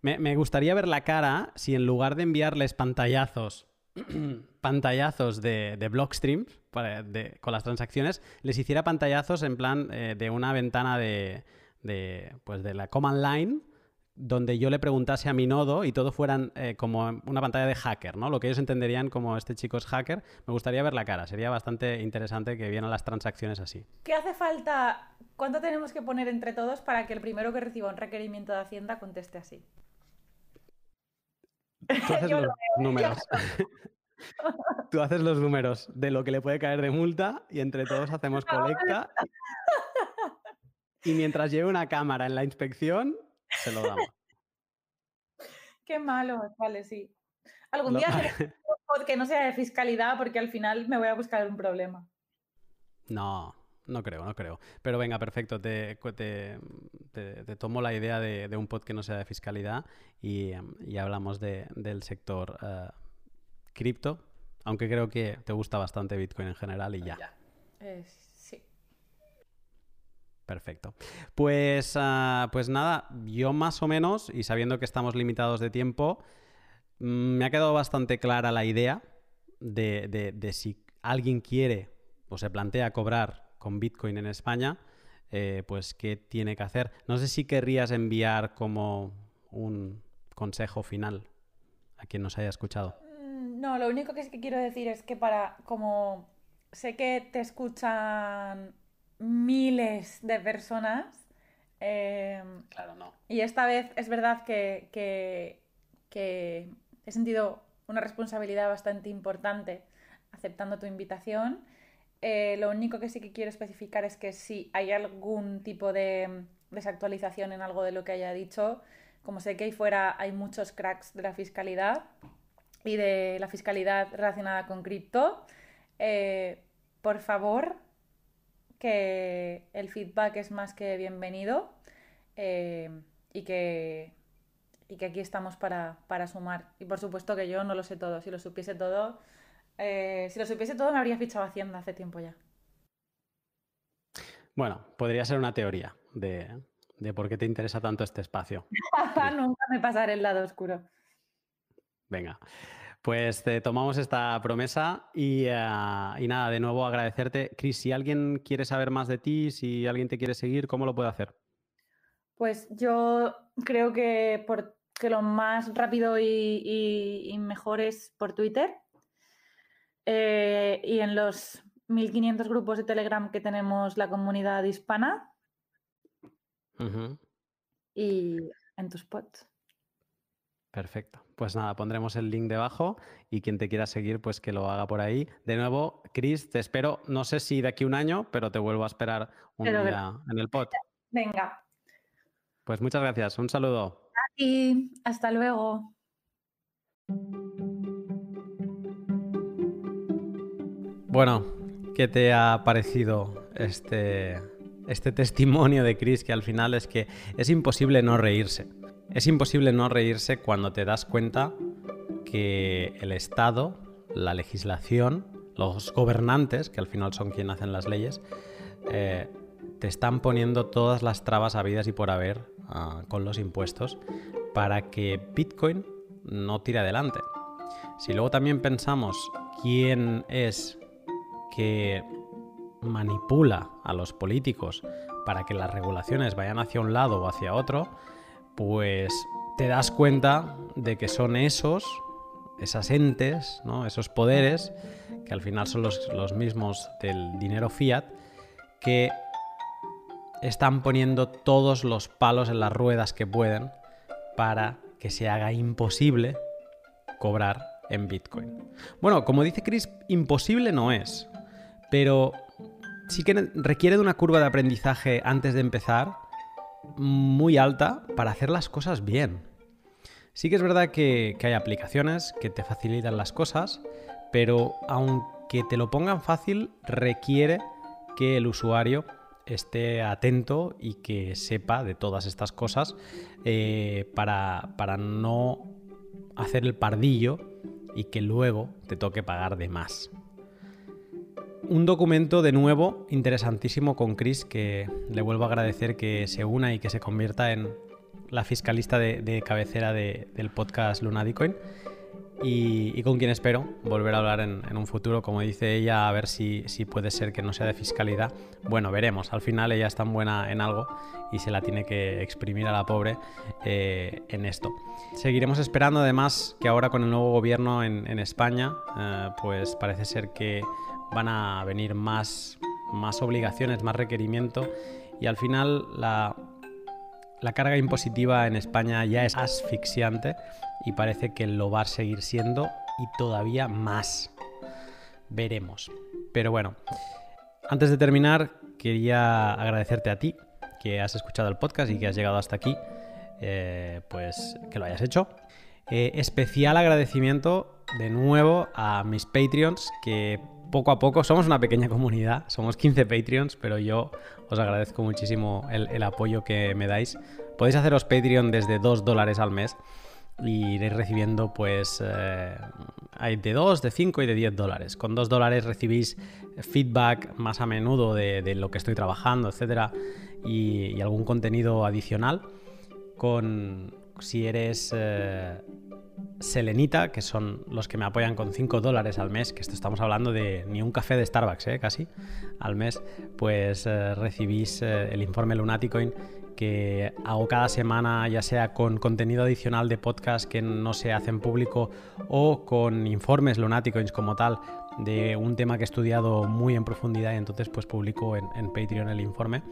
Me, gustaría ver la cara si en lugar de enviarles pantallazos, pantallazos de, de Blockstream con las transacciones, les hiciera pantallazos en plan eh, de una ventana de, de, pues de la command line donde yo le preguntase a mi nodo y todo fueran eh, como una pantalla de hacker, ¿no? Lo que ellos entenderían como este chico es hacker. Me gustaría ver la cara. Sería bastante interesante que vieran las transacciones así. ¿Qué hace falta? ¿Cuánto tenemos que poner entre todos para que el primero que reciba un requerimiento de Hacienda conteste así? Tú haces los números. Tú haces los números de lo que le puede caer de multa y entre todos hacemos colecta. Y mientras lleve una cámara en la inspección, se lo damos. Qué malo, vale, sí. Algún día haré un que no sea de fiscalidad porque al final me voy a buscar un problema. No, no creo, no creo. Pero venga, perfecto. Te, te, tomo la idea de, un pod que no sea de fiscalidad y, hablamos del sector uh, cripto, aunque creo que te gusta bastante Bitcoin en general y ya. Perfecto. Pues, ah, pues nada, yo más o menos, y sabiendo que estamos limitados de tiempo, mm, me ha quedado bastante clara la idea de, si alguien quiere o se plantea cobrar con Bitcoin en España, eh, pues qué tiene que hacer. No sé si querrías enviar como un consejo final a quien nos haya escuchado. Mm, no, lo único que que quiero decir es que para, como sé que te escuchan miles de personas. Em, claro, no. Y esta vez es verdad que, que, he sentido una responsabilidad bastante importante aceptando tu invitación. Eh, lo único que sí que quiero especificar es que si hay algún tipo de desactualización en algo de lo que haya dicho, como sé que ahí fuera hay muchos cracks de la fiscalidad y de la fiscalidad relacionada con cripto, eh, por favor, que el feedback es más que bienvenido eh, y, que, y que aquí estamos para, sumar. Y por supuesto que yo no lo sé todo. Si lo supiese todo, eh, si lo supiese todo me habría fichado Hacienda hace tiempo ya. Bueno, podría ser una teoría de, de por qué te interesa tanto este espacio. Nunca me pasaré el lado oscuro. Venga. Pues te tomamos esta promesa y, eh, y, nada, de nuevo agradecerte. Cris, si alguien quiere saber más de ti, si alguien te quiere seguir, ¿cómo lo puede hacer? Pues yo creo que, por, que lo más rápido y, mejor es por Twitter. Eh, y en los 1500 grupos de Telegram que tenemos la comunidad hispana. Y en tus pods. Perfecto. Pues nada, pondremos el link debajo y quien te quiera seguir, pues que lo haga por ahí. De nuevo, Chris, te espero, no sé si de aquí un año, pero te vuelvo a esperar un día en el pod. Venga. Pues muchas gracias. Un saludo. Y hasta luego. Bueno, ¿qué te ha parecido este, este testimonio de Chris que al final es que es imposible no reírse? Es imposible no reírse cuando te das cuenta que el Estado, la legislación, los gobernantes, que al final son quienes hacen las leyes, eh, te están poniendo todas las trabas habidas y por haber ah, con los impuestos para que Bitcoin no tire adelante. Si luego también pensamos quién es que manipula a los políticos para que las regulaciones vayan hacia un lado o hacia otro, pues te das cuenta de que son esos, esas entes, ¿no? esos poderes, que al final son los, los mismos del dinero fiat, que están poniendo todos los palos en las ruedas que pueden para que se haga imposible cobrar en Bitcoin. Bueno, como dice Chris, imposible no es, pero sí que requiere de una curva de aprendizaje antes de empezar muy alta para hacer las cosas bien. Sí que es verdad que, hay aplicaciones que te facilitan las cosas, pero aunque te lo pongan fácil, requiere que el usuario esté atento y que sepa de todas estas cosas eh, para, para no hacer el pardillo y que luego te toque pagar de más un documento de nuevo interesantísimo con Chris, que le vuelvo a agradecer que se una y que se convierta en la fiscalista de, cabecera del podcast Lunadicoin. Y, con quien espero volver a hablar en, un futuro, como dice ella, a ver si, puede ser que no sea de fiscalidad. Bueno, veremos. Al final ella es tan buena en algo y se la tiene que exprimir a la pobre eh, en esto. Seguiremos esperando además que ahora con el nuevo gobierno en, España, eh, pues parece ser que van a venir más, más obligaciones, más requerimiento y al final la, la carga impositiva en España ya es asfixiante y parece que lo va a seguir siendo y todavía más. Veremos. Pero bueno, antes de terminar, quería agradecerte a ti que has escuchado el podcast y que has llegado hasta aquí, eh, pues que lo hayas hecho. Eh, especial agradecimiento de nuevo a mis Patreons que poco a poco, somos una pequeña comunidad, somos 15 Patreons, pero yo os agradezco muchísimo el, apoyo que me dais. Podéis haceros Patreon desde 2 dólares al mes y iréis recibiendo pues eh, hay de 2, de 5 y de 10 dólares. Con 2 dólares recibís feedback más a menudo de, lo que estoy trabajando, etcétera, y, algún contenido adicional. Con si eres eh, Selenita, que son los que me apoyan con 5 dólares al mes, que esto estamos hablando de ni un café de Starbucks, ¿eh? casi, al mes, pues eh, recibís eh, el informe Lunaticoin que hago cada semana, ya sea con contenido adicional de podcast que no se hacen público o con informes Lunaticoins como tal de un tema que he estudiado muy en profundidad y entonces pues publico en, en Patreon el informe.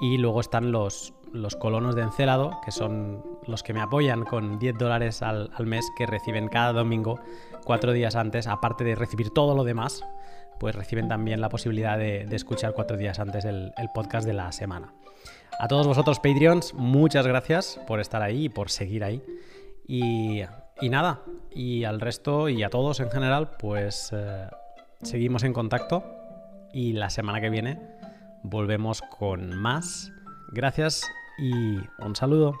Y luego están los, los colonos de Encelado, que son los que me apoyan con 10 dólares al, mes, que reciben cada domingo, cuatro días antes, aparte de recibir todo lo demás, pues reciben también la posibilidad de, escuchar cuatro días antes el, podcast de la semana. A todos vosotros, Patreons, muchas gracias por estar ahí y por seguir ahí. Y, nada, y al resto y a todos en general, pues eh, seguimos en contacto y la semana que viene volvemos con más. Gracias y un saludo.